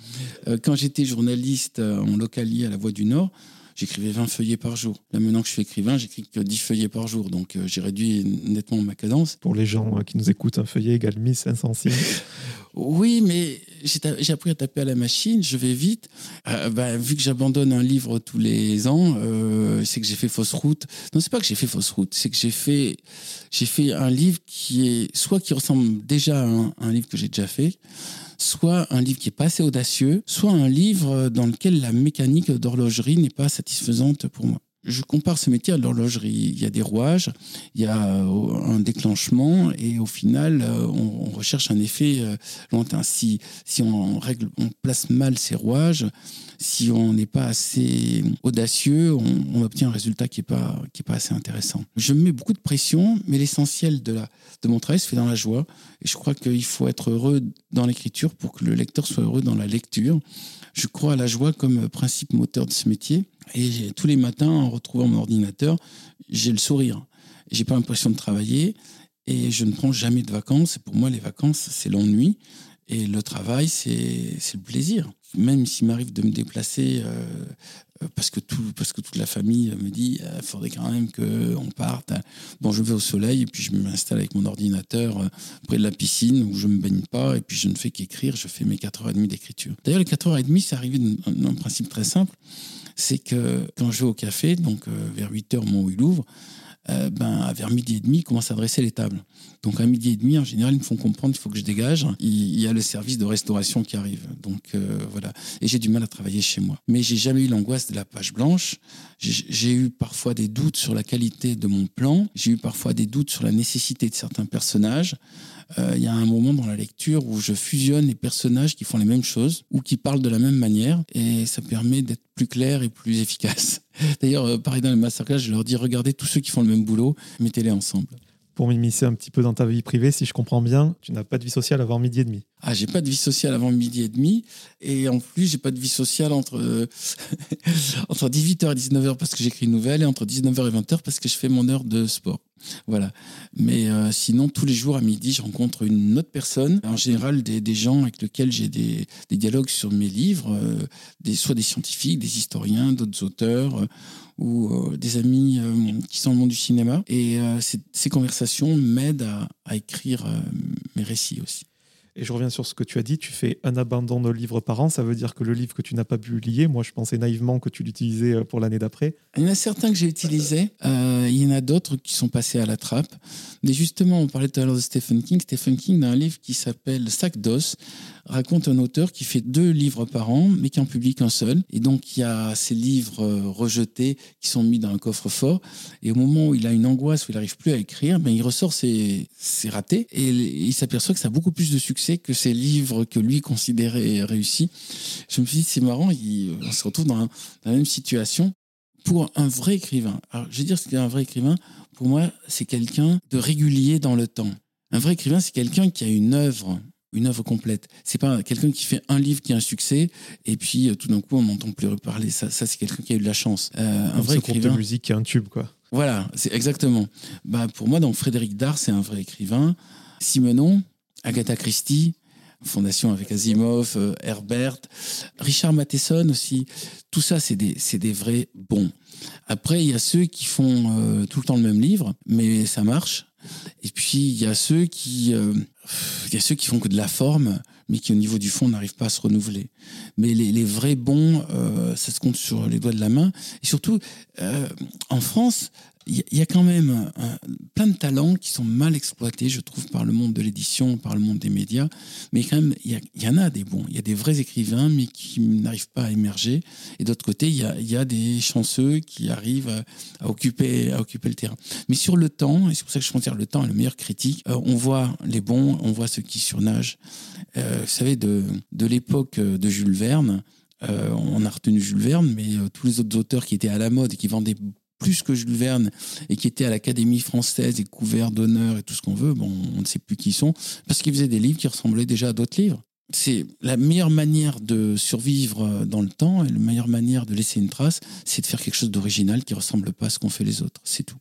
Euh, quand j'étais journaliste euh, en localier à la Voix du Nord, j'écrivais 20 feuillets par jour. Là, maintenant que je suis écrivain, j'écris que 10 feuillets par jour. Donc, euh, j'ai réduit nettement ma cadence. Pour les gens euh, qui nous écoutent, un feuillet égale 1500 signes. <laughs> oui, mais j'ai appris à taper à la machine, je vais vite. Euh, bah, vu que j'abandonne un livre tous les ans, c'est que j'ai fait fausse route. Non, c'est pas que j'ai fait fausse route, c'est que j'ai fait, j'ai fait un livre qui est soit qui ressemble déjà à un livre que j'ai déjà fait, soit un livre qui est pas assez audacieux, soit un livre dans lequel la mécanique d'horlogerie n'est pas satisfaisante pour moi. Je compare ce métier à l'horlogerie. Il y a des rouages, il y a euh, un déclenchement et au final, euh, on, recherche un effet euh, lointain. Si, on, règle, on place mal ces rouages, si on n'est pas assez audacieux, on, obtient un résultat qui n'est pas, pas assez intéressant. Je mets beaucoup de pression, mais l'essentiel de, de mon travail se fait dans la joie. Et je crois qu'il faut être heureux dans l'écriture pour que le lecteur soit heureux dans la lecture. Je crois à la joie comme principe moteur de ce métier. Et tous les matins, en retrouvant mon ordinateur, j'ai le sourire. J'ai pas l'impression de travailler et je ne prends jamais de vacances. Pour moi, les vacances, c'est l'ennui et le travail, c'est le plaisir. Même s'il m'arrive de me déplacer euh, parce, que tout, parce que toute la famille me dit il euh, faudrait quand même qu'on parte. Bon, je vais au soleil et puis je m'installe avec mon ordinateur près de la piscine où je me baigne pas et puis je ne fais qu'écrire. Je fais mes 4h30 d'écriture. D'ailleurs, les 4h30, c'est arrivé d'un principe très simple c'est que quand je vais au café, donc euh, vers 8 heures, mon où il ouvre, euh, ben, vers midi et demi, il commence à dresser les tables. Donc à midi et demi, en général, ils me font comprendre qu'il faut que je dégage. Il, y a le service de restauration qui arrive. Donc euh, voilà. Et j'ai du mal à travailler chez moi. Mais j'ai jamais eu l'angoisse de la page blanche. J'ai eu parfois des doutes sur la qualité de mon plan. J'ai eu parfois des doutes sur la nécessité de certains personnages. Euh, il y a un moment dans la lecture où je fusionne les personnages qui font les mêmes choses ou qui parlent de la même manière et ça permet d'être plus clair et plus <laughs> efficace. D'ailleurs, euh, pareil dans le masterclass, je leur dis regardez tous ceux qui font le même boulot, mettez-les ensemble pour m'immiscer un petit peu dans ta vie privée, si je comprends bien, tu n'as pas de vie sociale avant midi et demi. Ah, j'ai pas de vie sociale avant midi et demi. Et en plus, j'ai pas de vie sociale entre, euh, <laughs> entre 18h et 19h parce que j'écris une nouvelle et entre 19h et 20h parce que je fais mon heure de sport. Voilà. Mais euh, sinon, tous les jours à midi, je rencontre une autre personne. En général, des, gens avec lesquels j'ai des, dialogues sur mes livres, euh, soit des scientifiques, des historiens, d'autres auteurs ou euh, des amis qui sont dans le monde du cinéma. Et ces, conversations m'aident à, écrire mes récits aussi. Et je reviens sur ce que tu as dit, tu fais un abandon de livre par an, ça veut dire que le livre que tu n'as pas publié, moi je pensais naïvement que tu l'utilisais pour l'année d'après. Il y en a certains que j'ai utilisés, il y en a d'autres qui sont passés à la trappe. Mais justement, on parlait tout à l'heure de Stephen King. Stephen King a un livre qui s'appelle Sac d'os, raconte un auteur qui fait deux livres par an, mais qui en publie qu'un seul. Et donc, il y a ces livres euh, rejetés qui sont mis dans un coffre-fort. Et au moment où il a une angoisse, où il n'arrive plus à écrire, ben, il ressort ses, ratés et il s'aperçoit que ça a beaucoup plus de succès que ces livres que lui considérait réussis. Je me suis dit, c'est marrant, on se retrouve dans, la même situation. Pour un vrai écrivain, alors je vais dire ce qu'est un vrai écrivain, pour moi, c'est quelqu'un de régulier dans le temps. Un vrai écrivain, c'est quelqu'un qui a une œuvre une œuvre complète. C'est pas quelqu'un qui fait un livre qui a un succès et puis euh, tout d'un coup on n'entend plus reparler. Ça, ça c'est quelqu'un qui a eu de la chance. Euh, un vrai écrivain. de musique qui est un tube, quoi. Voilà, c'est exactement. Bah pour moi, donc Frédéric Dard, c'est un vrai écrivain. Simenon, Agatha Christie, Fondation avec Asimov, euh, Herbert, Richard Matheson aussi. Tout ça, c'est des, des vrais bons. Après, il y a ceux qui font tout le temps le même livre, mais ça marche. Et puis, il y a ceux qui, euh, il y a ceux qui font que de la forme, mais qui, au niveau du fond, n'arrivent pas à se renouveler. Mais les, vrais bons, euh, ça se compte sur les doigts de la main. Et surtout, euh, en France, il y, a quand même plein de talents qui sont mal exploités, je trouve, par le monde de l'édition, par le monde des médias. Mais quand même, il y, en a des bons. Il y a des vrais écrivains, mais qui n'arrivent pas à émerger. Et d'autre côté, il y a, des chanceux qui arrivent à, occuper, à occuper le terrain. Mais sur le temps, et c'est pour ça que je considère le temps est le meilleur critique, euh, on voit les bons, on voit ceux qui surnagent. Euh, vous savez, de, de l'époque de Jules Verne, euh, on a retenu Jules Verne, mais tous les autres auteurs qui étaient à la mode et qui vendaient plus que Jules Verne et qui était à l'Académie française et couvert d'honneur et tout ce qu'on veut, bon, on ne sait plus qui sont, parce qu'ils faisaient des livres qui ressemblaient déjà à d'autres livres. C'est la meilleure manière de survivre dans le temps et la meilleure manière de laisser une trace, c'est de faire quelque chose d'original qui ressemble pas à ce qu'ont fait les autres. C'est tout.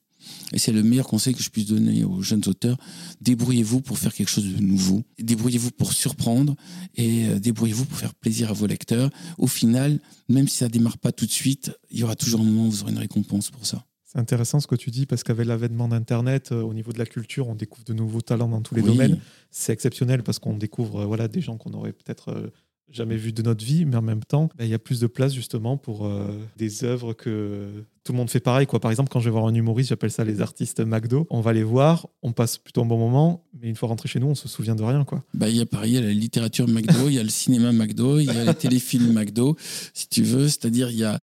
Et c'est le meilleur conseil que je puisse donner aux jeunes auteurs. Débrouillez-vous pour faire quelque chose de nouveau. Débrouillez-vous pour surprendre et euh, débrouillez-vous pour faire plaisir à vos lecteurs. Au final, même si ça démarre pas tout de suite, il y aura toujours un moment où vous aurez une récompense pour ça. C'est intéressant ce que tu dis parce qu'avec l'avènement d'Internet, euh, au niveau de la culture, on découvre de nouveaux talents dans tous les domaines. C'est exceptionnel parce qu'on découvre euh, voilà, des gens qu'on aurait peut-être jamais vu de notre vie, mais en même temps, ben, il y a plus de place justement pour euh, des œuvres que tout le monde fait pareil. Quoi. Par exemple, quand je vais voir un humoriste, j'appelle ça les artistes McDo. On va les voir, on passe plutôt un bon moment, mais une fois rentré chez nous, on se souvient de rien. Quoi. Bah, il y a pareil, il y a la littérature McDo, il y a le cinéma McDo, il y a les <laughs> téléfilms McDo, si tu veux. C'est-à-dire, il y a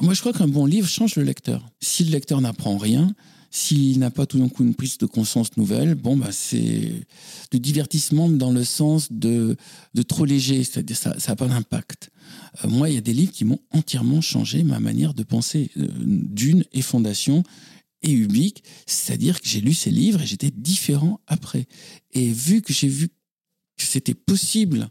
moi, je crois qu'un bon livre change le lecteur. Si le lecteur n'apprend rien, s'il n'a pas tout d'un coup une prise de conscience nouvelle, bon, bah, c'est du divertissement dans le sens de, de trop léger, c'est-à-dire ça n'a pas d'impact. Euh, moi, il y a des livres qui m'ont entièrement changé ma manière de penser. Euh, Dune et Fondation et Ubik, c'est-à-dire que j'ai lu ces livres et j'étais différent après. Et vu que j'ai vu que c'était possible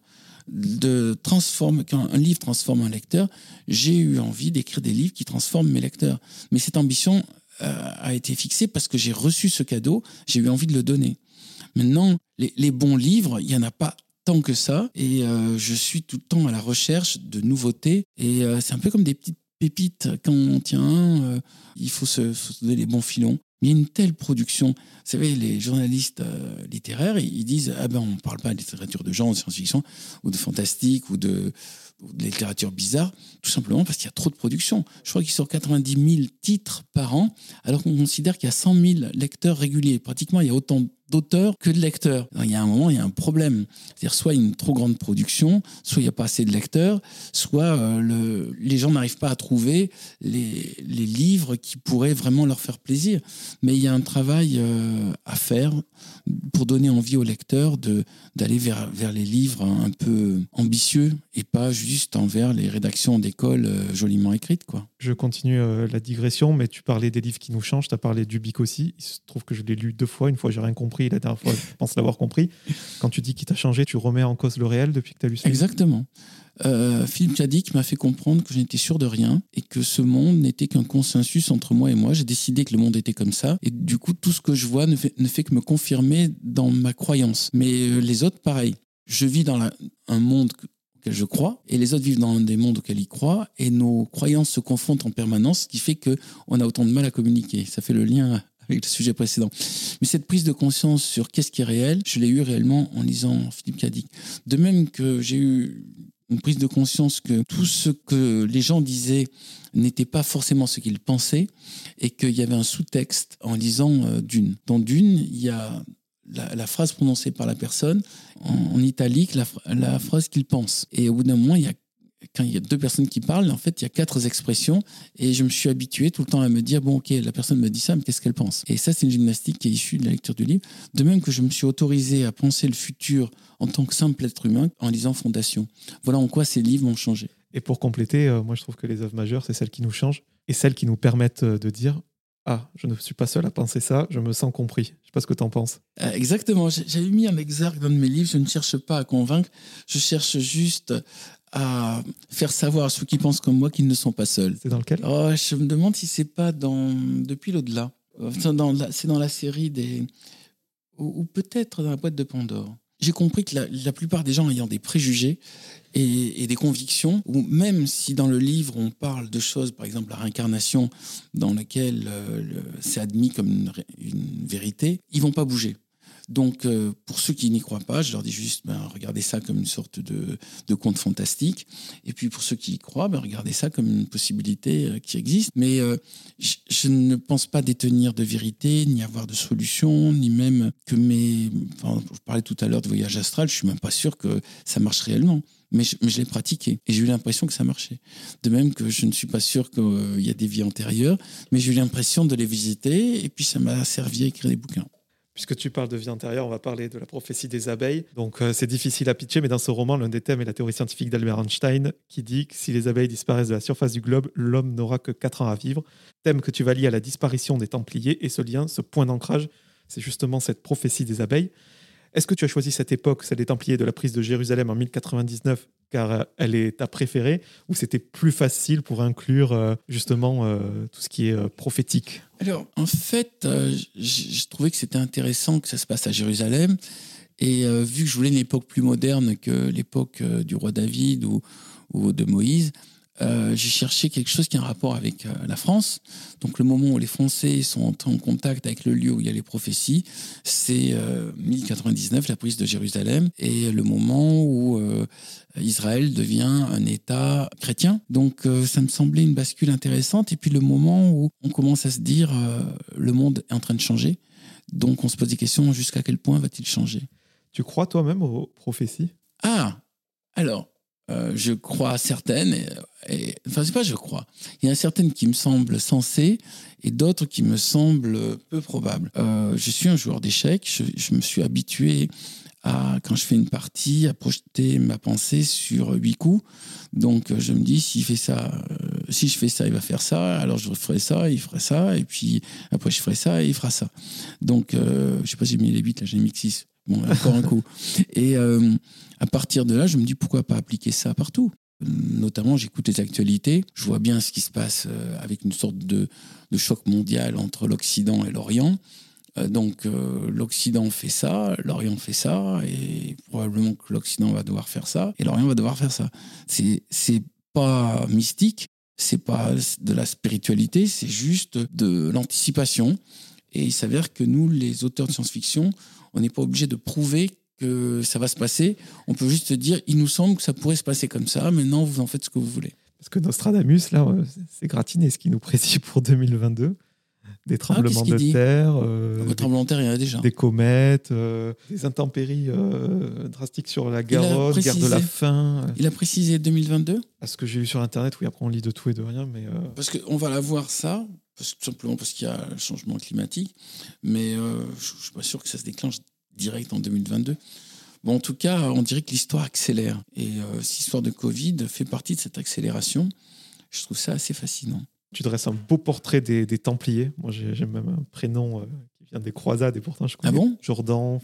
de transformer, qu'un livre transforme un lecteur, j'ai eu envie d'écrire des livres qui transforment mes lecteurs. Mais cette ambition a été fixée parce que j'ai reçu ce cadeau, j'ai eu envie de le donner. Maintenant, les, bons livres, il n'y en a pas tant que ça, et euh, je suis tout le temps à la recherche de nouveautés, et euh, c'est un peu comme des petites pépites. Quand on tient un, il faut se, donner les bons filons il y a une telle production. Vous savez, les journalistes euh, littéraires, ils disent Ah ben, on ne parle pas de littérature de genre, de science-fiction, ou de fantastique, ou de, littérature bizarre, tout simplement parce qu'il y a trop de production. Je crois qu'il sort 90 000 titres par an, alors qu'on considère qu'il y a 100 000 lecteurs réguliers. Pratiquement, il y a autant d'auteurs que de lecteurs. il y a un moment, il y a un problème. C'est-à-dire, soit une trop grande production, soit il n'y a pas assez de lecteurs, soit euh, le, les gens n'arrivent pas à trouver les, les, livres qui pourraient vraiment leur faire plaisir. Mais il y a un travail euh, à faire pour donner envie aux lecteurs d'aller vers, vers les livres un peu ambitieux et pas juste envers les rédactions d'école euh, joliment écrites. Quoi. Je continue la digression, mais tu parlais des livres qui nous changent, tu as parlé du Bic aussi. Il se trouve que je l'ai lu deux fois, une fois j'ai rien compris la dernière fois, je pense l'avoir compris. Quand tu dis qu'il t'a changé, tu remets en cause le réel depuis que tu as lu ça Exactement. Euh, Philippe Kadik m'a fait comprendre que je n'étais sûr de rien et que ce monde n'était qu'un consensus entre moi et moi. J'ai décidé que le monde était comme ça et du coup tout ce que je vois ne fait, que me confirmer dans ma croyance. Mais euh, les autres, pareil. Je vis dans un monde auquel je crois et les autres vivent dans des mondes auxquels ils croient et nos croyances se confondent en permanence, ce qui fait qu'on a autant de mal à communiquer. Ça fait le lien avec le sujet précédent. Mais cette prise de conscience sur qu'est-ce qui est réel, je l'ai eu réellement en lisant Philippe Cadic. De même que j'ai eu une prise de conscience que tout ce que les gens disaient n'était pas forcément ce qu'ils pensaient et qu'il y avait un sous-texte en lisant euh, Dune. Dans Dune, il y a la, phrase prononcée par la personne en, italique, la, la phrase qu'il pense. Et au bout d'un moment, il y a quand il y a deux personnes qui parlent, en fait, il y a quatre expressions et je me suis habitué tout le temps à me dire bon, ok, la personne me dit ça, mais qu'est-ce qu'elle pense? Et ça, c'est une gymnastique qui est issue de la lecture du livre. De même que je me suis autorisé à penser le futur en tant que simple être humain en lisant Fondation. Voilà en quoi ces livres m'ont changé. Et pour compléter, euh, moi, je trouve que les œuvres majeures, c'est celles qui nous changent et celles qui nous permettent euh, de dire ah, je ne suis pas seul à penser ça, je me sens compris. Je ne sais pas ce que tu en penses. Euh, exactement. J'avais mis un exergue dans mes livres. Je ne cherche pas à convaincre. Je cherche juste à faire savoir à ceux qui pensent comme moi qu'ils ne sont pas seuls. C'est dans lequel? Oh, Je me demande si c'est pas dans Depuis l'au-delà. C'est dans, la série des. Ou, peut-être dans la boîte de Pandore. J'ai compris que la, plupart des gens ayant des préjugés et, des convictions, ou même si dans le livre on parle de choses, par exemple la réincarnation, dans laquelle euh, c'est admis comme une, une vérité, ils vont pas bouger. Donc, euh, pour ceux qui n'y croient pas, je leur dis juste, ben, regardez ça comme une sorte de, conte fantastique. Et puis, pour ceux qui y croient, ben, regardez ça comme une possibilité euh, qui existe. Mais euh, je, ne pense pas détenir de vérité, ni avoir de solution, ni même que mes... Enfin, je parlais tout à l'heure de voyage astral, je suis même pas sûr que ça marche réellement. Mais je, je l'ai pratiqué et j'ai eu l'impression que ça marchait. De même que je ne suis pas sûr qu'il y a des vies antérieures, mais j'ai eu l'impression de les visiter et puis ça m'a servi à écrire des bouquins. Puisque tu parles de vie intérieure, on va parler de la prophétie des abeilles. Donc euh, c'est difficile à pitcher, mais dans ce roman, l'un des thèmes est la théorie scientifique d'Albert Einstein qui dit que si les abeilles disparaissent de la surface du globe, l'homme n'aura que 4 ans à vivre. Thème que tu vas lier à la disparition des Templiers et ce lien, ce point d'ancrage, c'est justement cette prophétie des abeilles. Est-ce que tu as choisi cette époque, celle des Templiers, de la prise de Jérusalem en 1099, car euh, elle est ta préférée, ou c'était plus facile pour inclure euh, justement euh, tout ce qui est prophétique? Alors, en fait, je trouvais que c'était intéressant que ça se passe à Jérusalem. Et vu que je voulais une époque plus moderne que l'époque du roi David ou, ou de Moïse, euh, j'ai cherché quelque chose qui a un rapport avec euh, la France. Donc le moment où les Français sont en contact avec le lieu où il y a les prophéties, c'est 1099, euh, la prise de Jérusalem, et le moment où Israël devient un État chrétien. Donc ça me semblait une bascule intéressante. Et puis le moment où on commence à se dire le monde est en train de changer. Donc on se pose des questions jusqu'à quel point va-t-il changer? Tu crois toi-même aux prophéties? Ah, alors Euh, je crois à certaines, et, enfin, c'est pas je crois. Il y a certaines qui me semblent sensées et d'autres qui me semblent peu probables. Euh, je suis un joueur d'échecs, je, me suis habitué à, quand je fais une partie, à projeter ma pensée sur huit coups. Donc, je me dis, s'il fait ça, euh, si je fais ça, il va faire ça, alors je ferai ça, il ferait ça, et puis après, je ferai ça, et il fera ça. Donc, euh, je sais pas si j'ai mis les 8, là, j'ai mis 6. Encore un coup. Et à partir de là, je me dis, pourquoi pas appliquer ça partout? Notamment, j'écoute les actualités, je vois bien ce qui se passe euh, avec une sorte de, choc mondial entre l'Occident et l'Orient. Euh, donc euh, l'Occident fait ça, l'Orient fait ça, et probablement que l'Occident va devoir faire ça, et l'Orient va devoir faire ça. C'est c'est pas mystique, c'est pas de la spiritualité, c'est juste de l'anticipation. Et il s'avère que nous, les auteurs de science-fiction, on n'est pas obligé de prouver que ça va se passer. On peut juste dire, il nous semble que ça pourrait se passer comme ça. Maintenant, vous en faites ce que vous voulez. Parce que Nostradamus, là, euh, c'est gratiné ce qu'il nous précise pour 2022. Des ah, tremblements de terre. Euh, des tremblements de terre, il y en a déjà. Des comètes, euh, des intempéries drastiques sur la Garonne, guerre de la faim. Il a précisé 2022 À ce que j'ai lu sur Internet, oui, après on lit de tout et de rien. mais Parce qu'on va la voir ça, tout simplement parce qu'il y a le changement climatique, mais je ne suis pas sûr que ça se déclenche direct en 2022. Bon, en tout cas, on dirait que l'histoire accélère. Et euh, cette histoire de Covid fait partie de cette accélération. Je trouve ça assez fascinant. Tu dresses un beau portrait des, Templiers. Moi, j'ai même un prénom euh, vient des croisades et pourtant je connais ah bon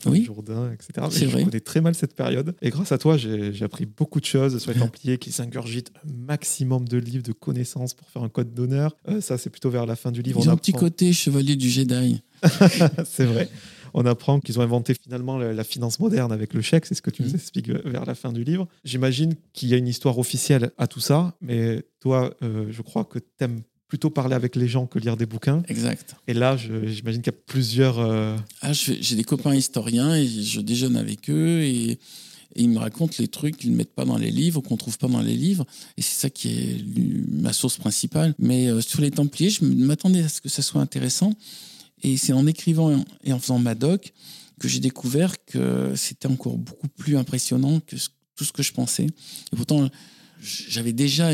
oui. Jourdain, etc. Vrai. Je connais très mal cette période. Et grâce à toi, j'ai appris beaucoup de choses sur les Templiers qui s'ingurgitent un maximum de livres, de connaissances pour faire un code d'honneur. Euh, ça, c'est plutôt vers la fin du livre. Ils ont un petit côté chevalier du Jedi. <laughs> c'est vrai on apprend qu'ils ont inventé finalement la, finance moderne avec le chèque, c'est ce que tu nous mmh. expliques vers la fin du livre. J'imagine qu'il y a une histoire officielle à tout ça, mais toi, euh, je crois que tu aimes plutôt parler avec les gens que lire des bouquins. Exact. Et là, j'imagine qu'il y a plusieurs... Euh, ah, j'ai des copains historiens et je déjeune avec eux et... ils me racontent les trucs qu'ils ne mettent pas dans les livres, qu'on ne trouve pas dans les livres. Et c'est ça qui est ma source principale. Mais euh, sur les Templiers, je m'attendais à ce que ça soit intéressant. Et c'est en écrivant et en faisant ma doc que j'ai découvert que c'était encore beaucoup plus impressionnant que tout ce que je pensais. Et pourtant, j'avais déjà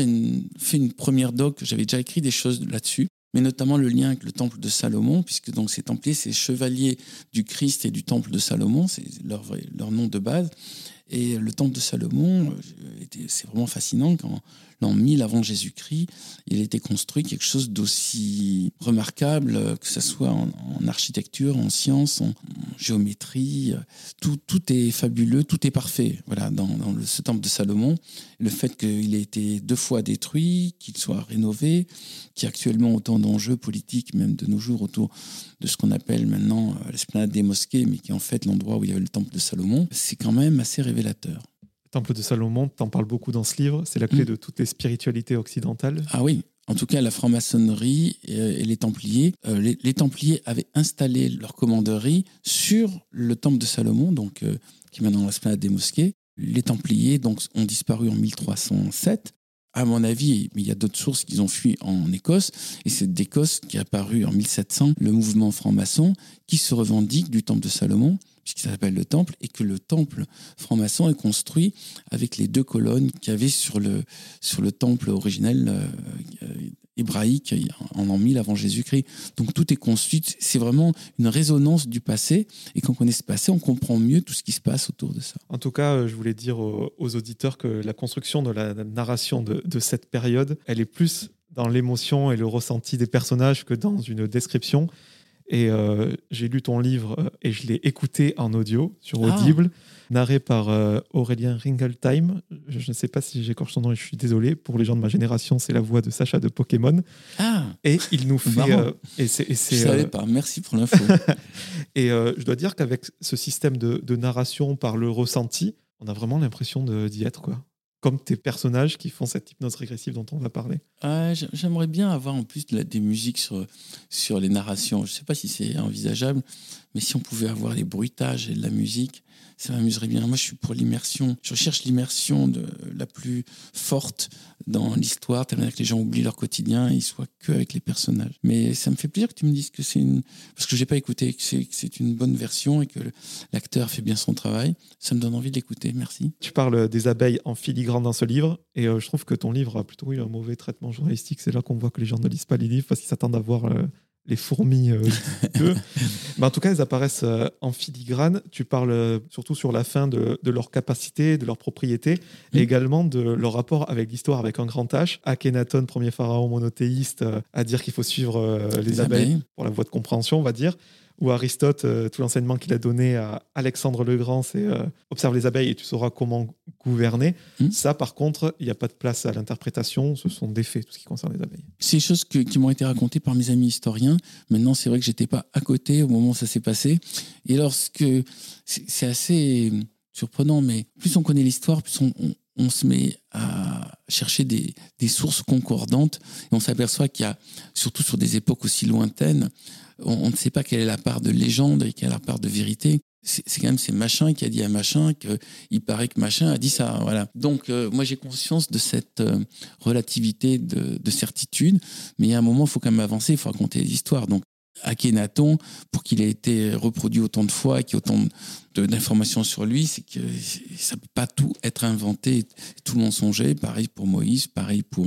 fait une première doc, j'avais déjà écrit des choses là-dessus, mais notamment le lien avec le temple de Salomon, puisque donc ces templiers, c'est chevaliers du Christ et du temple de Salomon, c'est leur, leur nom de base. Et le temple de Salomon, euh, c'est vraiment fascinant quand l'an 1000 avant Jésus-Christ, il a été construit quelque chose d'aussi remarquable, que ce soit en, architecture, en sciences, en, géométrie. Tout, tout, est fabuleux, tout est parfait. Voilà, dans, le, ce temple de Salomon, le fait qu'il ait été deux fois détruit, qu'il soit rénové, qu'il y a actuellement autant d'enjeux politiques, même de nos jours, autour de ce qu'on appelle maintenant euh, l'esplanade des mosquées, mais qui est en fait l'endroit où il y avait le temple de Salomon, c'est quand même assez révélateur. Le temple de Salomon, tu en parles beaucoup dans ce livre, c'est la clé mm. de toutes les spiritualités occidentales. Ah oui, en tout cas, la franc-maçonnerie et les Templiers, euh, les, Templiers avaient installé leur commanderie sur le temple de Salomon, donc euh, qui est maintenant l'esplanade des mosquées. Les Templiers donc ont disparu en 1307 à mon avis, mais il y a d'autres sources qu'ils ont fui en Écosse, et c'est d'Écosse qui est apparu en 1700 le mouvement franc-maçon qui se revendique du temple de Salomon, puisqu'il s'appelle le temple, et que le temple franc-maçon est construit avec les deux colonnes qu'il y avait sur le, sur le temple originel euh, hébraïque en l'an 1000 avant Jésus-Christ. Donc tout est construit, c'est vraiment une résonance du passé, et quand on connaît ce passé, on comprend mieux tout ce qui se passe autour de ça. En tout cas, euh, je voulais dire aux, auditeurs que la construction de la narration de, de cette période, elle est plus dans l'émotion et le ressenti des personnages que dans une description. Et euh, j'ai lu ton livre euh, et je l'ai écouté en audio sur ah. Audible narré par euh, Aurélien Ringeltime. Je ne sais pas si j'écorche son nom et je suis désolé. Pour les gens de ma génération, c'est la voix de Sacha de Pokémon. Ah Et il nous fait. Euh, et c'est, et je ne savais euh, pas. Merci pour l'info. <laughs> et je dois dire qu'avec ce système de, de, narration par le ressenti, on a vraiment l'impression d'y être. quoi comme tes personnages qui font cette hypnose régressive dont on va parler. J'aimerais bien avoir en plus des musiques sur, sur les narrations. Je ne sais pas si c'est envisageable, mais si on pouvait avoir les bruitages et de la musique, ça m'amuserait bien. Moi, je suis pour l'immersion. Je recherche l'immersion la plus forte dans l'histoire, tellement que les gens oublient leur quotidien et ils soient que avec les personnages. Mais ça me fait plaisir que tu me dises que c'est une. Parce que j'ai pas écouté, que c'est une bonne version et que l'acteur fait bien son travail. Ça me donne envie de l'écouter. Merci. Tu parles des abeilles en filigrane dans ce livre. Et je trouve que ton livre a plutôt eu un mauvais traitement journalistique. C'est là qu'on voit que les gens ne lisent pas les livres parce qu'ils s'attendent à voir les fourmis euh, <laughs> Mais en tout cas, elles apparaissent euh, en filigrane. Tu parles euh, surtout sur la fin de, leur capacité, de leur propriété, et également de leur rapport avec l'histoire avec un grand H. Akhenaton, premier pharaon monothéiste, à dire qu'il faut suivre les, abeilles pour la voie de compréhension, on va dire ou Aristote, euh, tout l'enseignement qu'il a donné à Alexandre le Grand, c'est euh, observe les abeilles et tu sauras comment gouverner. Hmm. Ça, par contre, il n'y a pas de place à l'interprétation, ce sont des faits, tout ce qui concerne les abeilles. C'est des choses qui m'ont été racontées par mes amis historiens. Maintenant, c'est vrai que j'étais pas à côté au moment où ça s'est passé. Et lorsque c'est assez surprenant, mais plus on connaît l'histoire, plus on, se met à chercher des, des sources concordantes et on s'aperçoit qu'il y a, surtout sur des époques aussi lointaines, on, ne sait pas quelle est la part de légende et quelle est la part de vérité. C'est quand même c'est machin qui a dit à machin qu'il paraît que machin a dit ça. Voilà. Donc euh, moi j'ai conscience de cette euh, relativité de, certitude, mais il y a un moment il faut quand même avancer, il faut raconter les histoires. Donc Akhenaton, pour qu'il ait été reproduit autant de fois et qu'il y ait autant d'informations sur lui, c'est que ça peut pas tout être inventé, tout mensonger. Pareil pour Moïse, pareil pour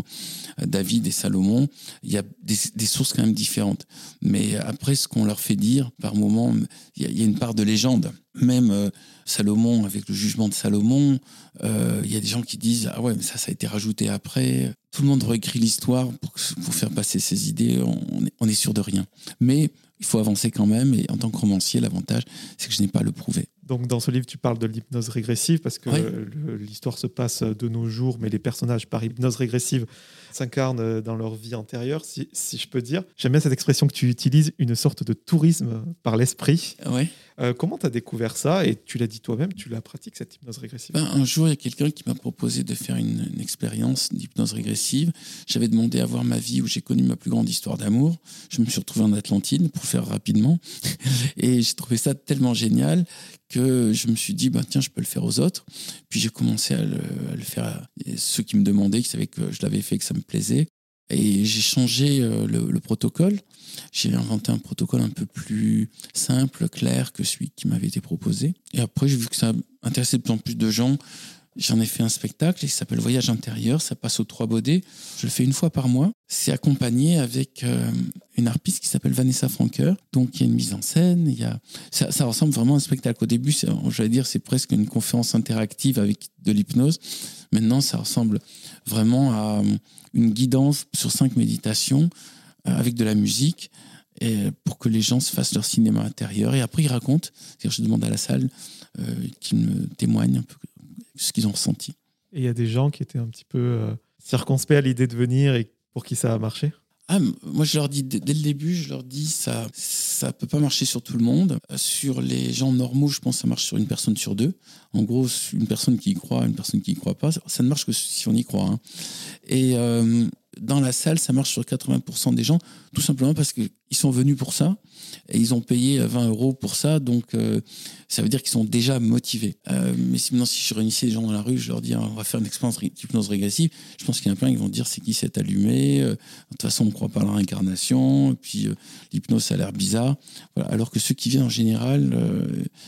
euh, David et Salomon. Il y a des, sources quand même différentes. Mais après, ce qu'on leur fait dire, par moment, il y, a, une part de légende. Même euh, Salomon, avec le jugement de Salomon, euh, il y a des gens qui disent Ah ouais, mais ça, ça a été rajouté après. Tout le monde réécrit l'histoire pour, pour, faire passer ses idées. On est, on est sûr de rien. Mais il faut avancer quand même. Et en tant que romancier, l'avantage, c'est que je n'ai pas à le prouver. Donc dans ce livre, tu parles de l'hypnose régressive parce que l'histoire se passe de nos jours, mais les personnages par hypnose régressive s'incarnent dans leur vie antérieure, si, si je peux dire. J'aime bien cette expression que tu utilises, une sorte de tourisme par l'esprit. Ouais. Euh, comment tu as découvert ça Et tu l'as dit toi-même, tu la pratiques, cette hypnose régressive? Ben, Un jour, il y a quelqu'un qui m'a proposé de faire une, expérience d'hypnose régressive. J'avais demandé à voir ma vie où j'ai connu ma plus grande histoire d'amour. Je me suis retrouvé en Atlantide, pour faire rapidement. <laughs> Et j'ai trouvé ça tellement génial que je me suis dit, bah, tiens, je peux le faire aux autres. Puis j'ai commencé à le, faire à ceux qui me demandaient, qui savaient que je l'avais fait, que ça me plaisait. Et j'ai changé euh, le, protocole. J'ai inventé un protocole un peu plus simple, clair que celui qui m'avait été proposé. Et après, j'ai vu que ça intéressait de plus en plus de gens. J'en ai fait un spectacle qui s'appelle Voyage intérieur. Ça passe aux Trois Baudets. Je le fais une fois par mois. C'est accompagné avec euh, une harpiste qui s'appelle Vanessa Franker. Donc il y a une mise en scène. Il y a... ça, ressemble vraiment à un spectacle. Au début, j'allais dire, c'est presque une conférence interactive avec de l'hypnose. Maintenant, ça ressemble vraiment à euh, une guidance sur cinq méditations euh, avec de la musique et pour que les gens se fassent leur cinéma intérieur. Et après, ils racontent. je demande à la salle qu'ils me témoignent un peu ce qu'ils ont ressenti. Et il y a des gens qui étaient un petit peu euh, circonspects à l'idée de venir et pour qui ça a marché? Ah, moi, je leur dis dès le début, je leur dis ça, ça peut pas marcher sur tout le monde. Sur les gens normaux, je pense que ça marche sur une personne sur deux. En gros, une personne qui y croit, une personne qui y croit pas, ça ne marche que si on y croit. Hein. Et euh, dans la salle, ça marche sur 80% des gens, tout simplement parce qu'ils sont venus pour ça et ils ont payé 20 euros pour ça, donc euh, ça veut dire qu'ils sont déjà motivés. Euh, mais si maintenant, si je réunissais des gens dans la rue, je leur dis on va faire une expérience d'hypnose régressive, je pense qu'il y en a plein qui vont dire c'est qui s'est allumé, euh, de toute façon on ne croit pas à la réincarnation, puis l'hypnose ça a l'air bizarre. Alors que ceux qui viennent en général,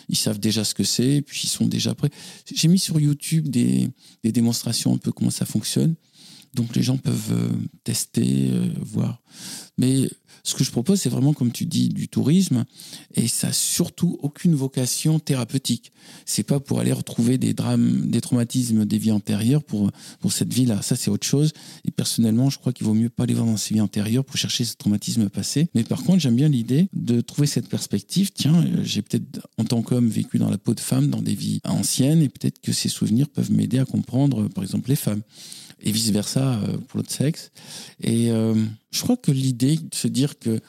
ils savent déjà ce que c'est, puis ils sont déjà prêts. J'ai mis sur YouTube des démonstrations un peu comment ça fonctionne. Donc les gens peuvent euh, tester, euh, voir. Mais ce que je propose, c'est vraiment, comme tu dis, du tourisme, et ça n'a surtout aucune vocation thérapeutique. C'est pas pour aller retrouver des drames, des traumatismes des vies antérieures pour, pour cette vie-là. Ça, c'est autre chose. Et personnellement, je crois qu'il vaut mieux pas aller voir dans ces vies antérieures pour chercher ce traumatisme passé. Mais par contre, j'aime bien l'idée de trouver cette perspective. Tiens, euh, j'ai peut-être, en tant qu'homme, vécu dans la peau de femme dans des vies anciennes, et peut-être que ces souvenirs peuvent m'aider à comprendre, par exemple, les femmes et vice-versa euh, pour l'autre sexe. Et euh, je crois que l'idée de se dire que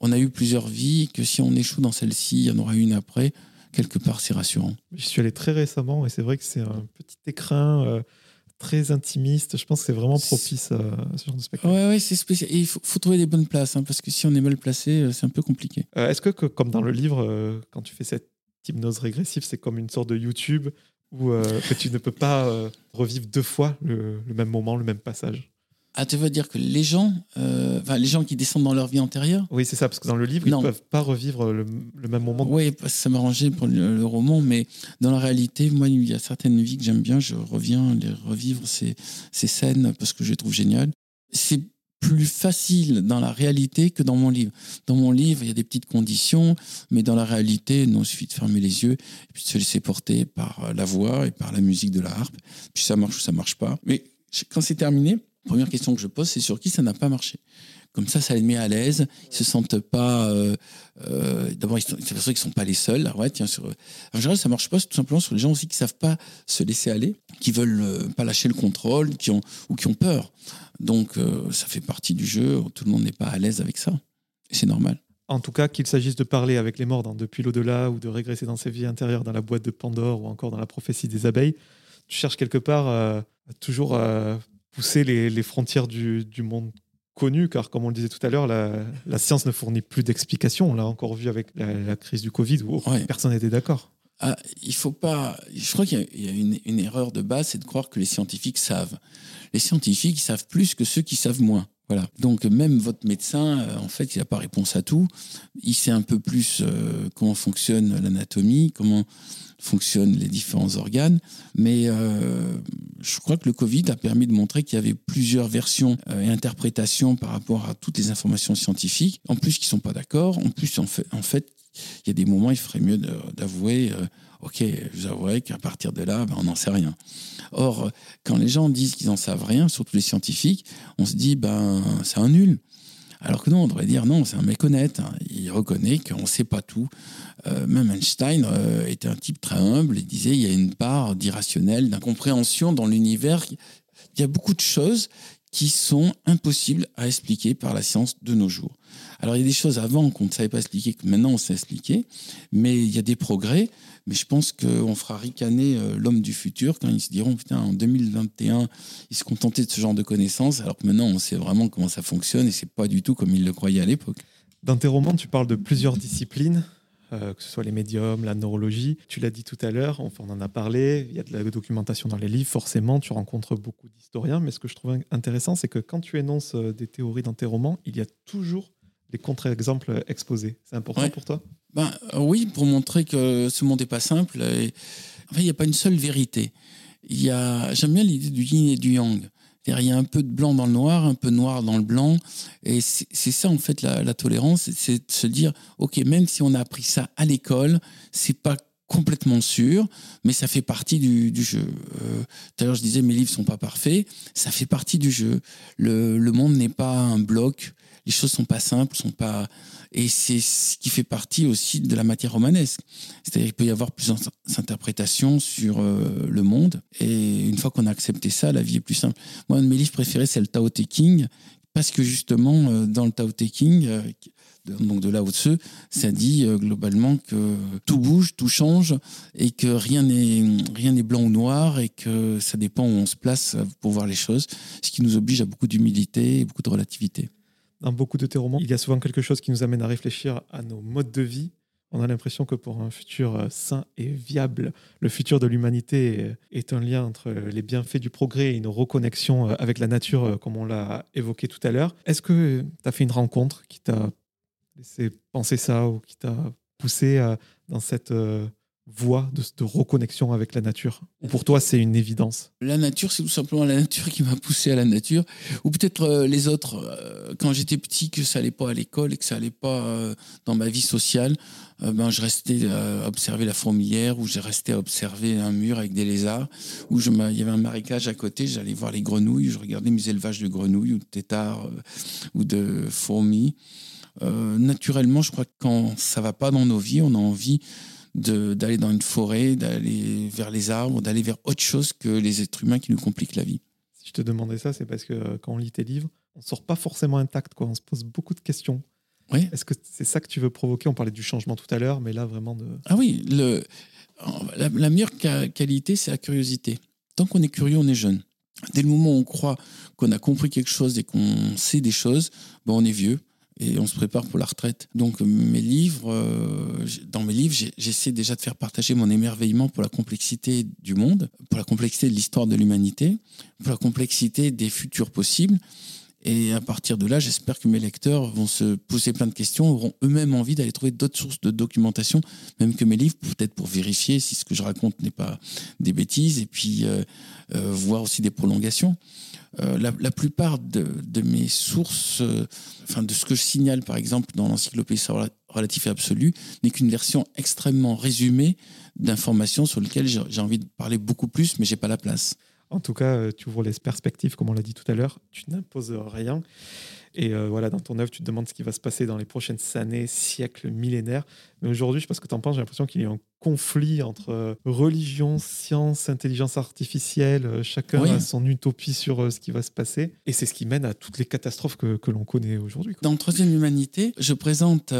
on a eu plusieurs vies, que si on échoue dans celle-ci, il y en aura une après, quelque part, c'est rassurant. Je suis allé très récemment et c'est vrai que c'est un petit écrin euh, très intimiste. Je pense que c'est vraiment propice à ce genre de spectacle. Ouais, ouais c'est spécial. Et il faut, trouver des bonnes places, hein, parce que si on est mal placé, c'est un peu compliqué. Est-ce que, comme dans le livre, quand tu fais cette hypnose régressive, c'est comme une sorte de YouTube où euh, que tu ne peux pas euh, revivre deux fois le, même moment, le même passage Ah, tu veux dire que les gens, euh, enfin, les gens qui descendent dans leur vie antérieure? Oui, c'est ça, parce que dans le livre, ils ne peuvent pas revivre le, même moment. Oui, ça m'arrangeait pour le, roman, mais dans la réalité, moi, il y a certaines vies que j'aime bien, je reviens les revivre ces, ces scènes parce que je les trouve géniales. C'est plus facile dans la réalité que dans mon livre. Dans mon livre, il y a des petites conditions, mais dans la réalité, non, il suffit de fermer les yeux et puis de se laisser porter par la voix et par la musique de la harpe. Puis ça marche ou ça marche pas. Mais quand c'est terminé, première question que je pose, c'est sur qui ça n'a pas marché? Comme ça, ça les met à l'aise. Ils se sentent pas. Euh, euh, D'abord, c'est sûr qu'ils sont pas les seuls. ouais, en général, ça marche pas tout simplement sur les gens aussi qui savent pas se laisser aller, qui veulent euh, pas lâcher le contrôle, qui ont ou qui ont peur. Donc, euh, ça fait partie du jeu. Tout le monde n'est pas à l'aise avec ça. C'est normal. En tout cas, qu'il s'agisse de parler avec les morts dans Depuis l'au-delà ou de régresser dans ses vies intérieures dans la boîte de Pandore ou encore dans la prophétie des abeilles, tu cherches quelque part toujours à pousser les, frontières du, monde connu, car comme on le disait tout à l'heure, la, science ne fournit plus d'explications. On l'a encore vu avec la, crise du Covid où personne n'était d'accord. Ah, il faut pas. Je crois qu'il y a, une, erreur de base, c'est de croire que les scientifiques savent. Les scientifiques, savent plus que ceux qui savent moins. Voilà. Donc même votre médecin, euh, en fait, il n'a pas réponse à tout. Il sait un peu plus euh, comment fonctionne l'anatomie, comment fonctionnent les différents organes. Mais euh, je crois que le Covid a permis de montrer qu'il y avait plusieurs versions euh, et interprétations par rapport à toutes les informations scientifiques. En plus, qui sont pas d'accord. En plus, en fait, en fait, il y a des moments, il ferait mieux d'avouer. Euh, ok, vous avouerai qu'à partir de là, ben, on n'en sait rien. Or, quand les gens disent qu'ils n'en savent rien, surtout les scientifiques, on se dit, ben, c'est un nul. Alors que non, on devrait dire non, c'est un. Hein. Il reconnaît qu'on ne sait pas tout. Euh, même Einstein euh, était un type très humble. Il disait il y a une part d'irrationnel, d'incompréhension dans l'univers. Il y a beaucoup de choses qui sont impossibles à expliquer par la science de nos jours. Alors il y a des choses avant qu'on ne savait pas expliquer, que maintenant on sait expliquer, mais il y a des progrès. Mais je pense qu'on fera ricaner euh, l'homme du futur quand ils se diront, putain, en 2021, ils se contentaient de ce genre de connaissances, alors que maintenant on sait vraiment comment ça fonctionne et c'est pas du tout comme ils le croyaient à l'époque. Dans tes romans, tu parles de plusieurs disciplines. Euh, que ce soit les médiums, la neurologie. Tu l'as dit tout à l'heure, on en a parlé, il y a de la documentation dans les livres, forcément, tu rencontres beaucoup d'historiens, mais ce que je trouve intéressant, c'est que quand tu énonces euh, des théories dans tes romans, il y a toujours des contre-exemples exposés. C'est important pour toi? Ben, euh, Oui, pour montrer que ce monde n'est pas simple. Et... il n'y a pas une seule vérité. Il y a... J'aime bien l'idée du yin et du yang. Il y a un peu de blanc dans le noir, un peu de noir dans le blanc. Et c'est ça, en fait, la, tolérance. C'est de se dire, OK, même si on a appris ça à l'école, c'est pas complètement sûr, mais ça fait partie du, jeu. Euh, tout à l'heure, je disais, mes livres sont pas parfaits. Ça fait partie du jeu. Le, le monde n'est pas un bloc les choses sont pas simples, sont pas et c'est ce qui fait partie aussi de la matière romanesque. C'est-à-dire qu'il peut y avoir plusieurs interprétations sur euh, le monde et une fois qu'on a accepté ça, la vie est plus simple. Moi, un de mes livres préférés, c'est le Tao Te King parce que justement euh, dans le Tao Te King euh, donc de là au dessus, ça dit globalement que tout bouge, tout change et que rien n'est rien n'est blanc ou noir et que ça dépend où on se place pour voir les choses, ce qui nous oblige à beaucoup d'humilité et beaucoup de relativité dans beaucoup de tes romans, il y a souvent quelque chose qui nous amène à réfléchir à nos modes de vie. On a l'impression que pour un futur euh, sain et viable, le futur de l'humanité euh, est un lien entre les bienfaits du progrès et une reconnexion euh, avec la nature, comme on l'a évoqué tout à l'heure. Est-ce que tu as fait une rencontre qui t'a laissé penser ça ou qui t'a poussé dans cette voie de, reconnexion avec la nature Ou pour toi, c'est une évidence La nature, c'est tout simplement la nature qui m'a poussé à la nature. Ou peut-être euh, les autres. Euh, quand j'étais petit, que ça allait pas à l'école et que ça allait pas euh, dans ma vie sociale, ben, je restais à observer la fourmilière ou j'ai resté à observer un mur avec des lézards. Ou il y avait un marécage à côté, j'allais voir les grenouilles, je regardais mes élevages de grenouilles ou de têtards ou de fourmis. naturellement, je crois que quand ça va pas dans nos vies, on a envie d'aller dans une forêt, d'aller vers les arbres, d'aller vers autre chose que les êtres humains qui nous compliquent la vie. Si je te demandais ça, c'est parce que euh, quand on lit tes livres, on sort pas forcément intact, quoi. On se pose beaucoup de questions. Oui. Est-ce que c'est ça que tu veux provoquer? On parlait du changement tout à l'heure, mais là vraiment de. Ah oui, le, la, meilleure qualité, c'est la curiosité. Tant qu'on est curieux, on est jeune. Dès le moment où on croit qu'on a compris quelque chose et qu'on sait des choses, ben on est vieux et on se prépare pour la retraite. Donc mes livres, euh, dans mes livres, j'essaie déjà de faire partager mon émerveillement pour la complexité du monde, pour la complexité de l'histoire de l'humanité, pour la complexité des futurs possibles. Et à partir de là, j'espère que mes lecteurs vont se poser plein de questions, auront eux-mêmes envie d'aller trouver d'autres sources de documentation, même que mes livres, peut-être pour vérifier si ce que je raconte n'est pas des bêtises, et puis euh, euh, voir aussi des prolongations. Euh, la, plupart de, mes sources, enfin de ce que je signale par exemple dans l'encyclopédie relative et absolue, n'est qu'une version extrêmement résumée d'informations sur lesquelles j'ai envie de parler beaucoup plus, mais j'ai pas la place. En tout cas, euh, tu ouvres les perspectives, comme on l'a dit tout à l'heure. Tu n'imposes rien. Et euh, voilà, dans ton œuvre, tu te demandes ce qui va se passer dans les prochaines années, siècles, millénaires. Mais aujourd'hui, je ne sais pas ce que tu en penses, j'ai l'impression qu'il y a un conflit entre euh, religion, science, intelligence artificielle. chacun a son utopie sur ce qui va se passer. Et c'est ce qui mène à toutes les catastrophes que, que l'on connaît aujourd'hui. Dans Troisième Humanité, je présente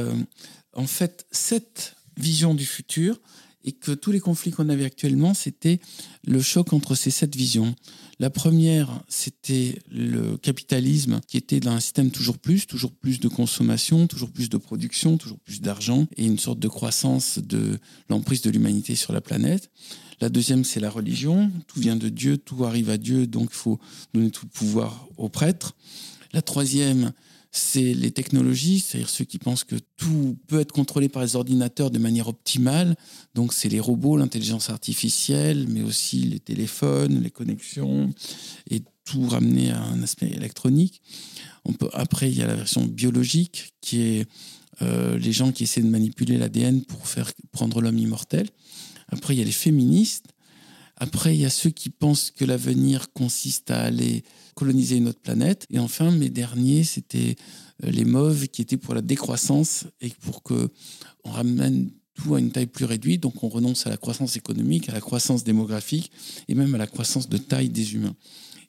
en fait sept visions du futur et que tous les conflits qu'on avait actuellement, c'était le choc entre ces sept visions. La première, c'était le capitalisme qui était dans un système toujours plus, toujours plus de consommation, toujours plus de production, toujours plus d'argent et une sorte de croissance de l'emprise de l'humanité sur la planète. La deuxième, c'est la religion. Tout vient de Dieu, tout arrive à Dieu, donc il faut donner tout le pouvoir aux prêtres. La troisième, c'est les technologies, c'est-à-dire ceux qui pensent que tout peut être contrôlé par les ordinateurs de manière optimale. Donc c'est les robots, l'intelligence artificielle, mais aussi les téléphones, les connexions, et tout ramener à un aspect électronique. On peut, après, il y a la version biologique, qui est euh, les gens qui essaient de manipuler l'ADN pour faire prendre l'homme immortel. Après, il y a les féministes. Après, il y a ceux qui pensent que l'avenir consiste à aller coloniser une autre planète. Et enfin, mes derniers, c'était euh, les mauves qui étaient pour la décroissance et pour que on ramène tout à une taille plus réduite. Donc, on renonce à la croissance économique, à la croissance démographique et même à la croissance de taille des humains.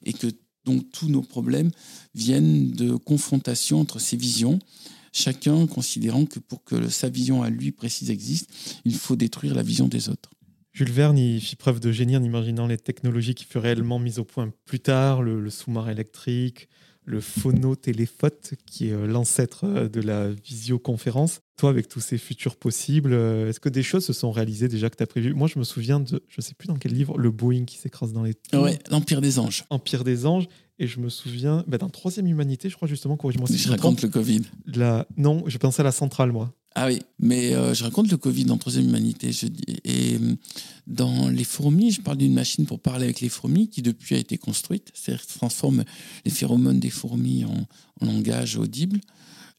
Et que donc tous nos problèmes viennent de confrontation entre ces visions chacun considérant que pour que sa vision à lui précise existe, il faut détruire la vision des autres. Jules Verne il fit preuve de génie en imaginant les technologies qui furent réellement mises au point plus tard, le, sous-marin électrique, le phonotéléphote, qui est euh, l'ancêtre euh, de la visioconférence. Toi, avec tous ces futurs possibles, euh, est-ce que des choses se sont réalisées déjà que tu as prévues? Moi, je me souviens de, je ne sais plus dans quel livre, le Boeing qui s'écrase dans les. Ouais, l'Empire des Anges. Empire des Anges. Et je me souviens, bah, dans Troisième Humanité, je crois justement, corrige-moi si je, je raconte le Covid. La... Non, je pensais à la centrale, moi. Ah oui, mais euh, je raconte le Covid dans Troisième Humanité. Et euh, dans les fourmis, je parle d'une machine pour parler avec les fourmis qui depuis a été construite. C'est-à-dire transforme les phéromones des fourmis en, langage audible.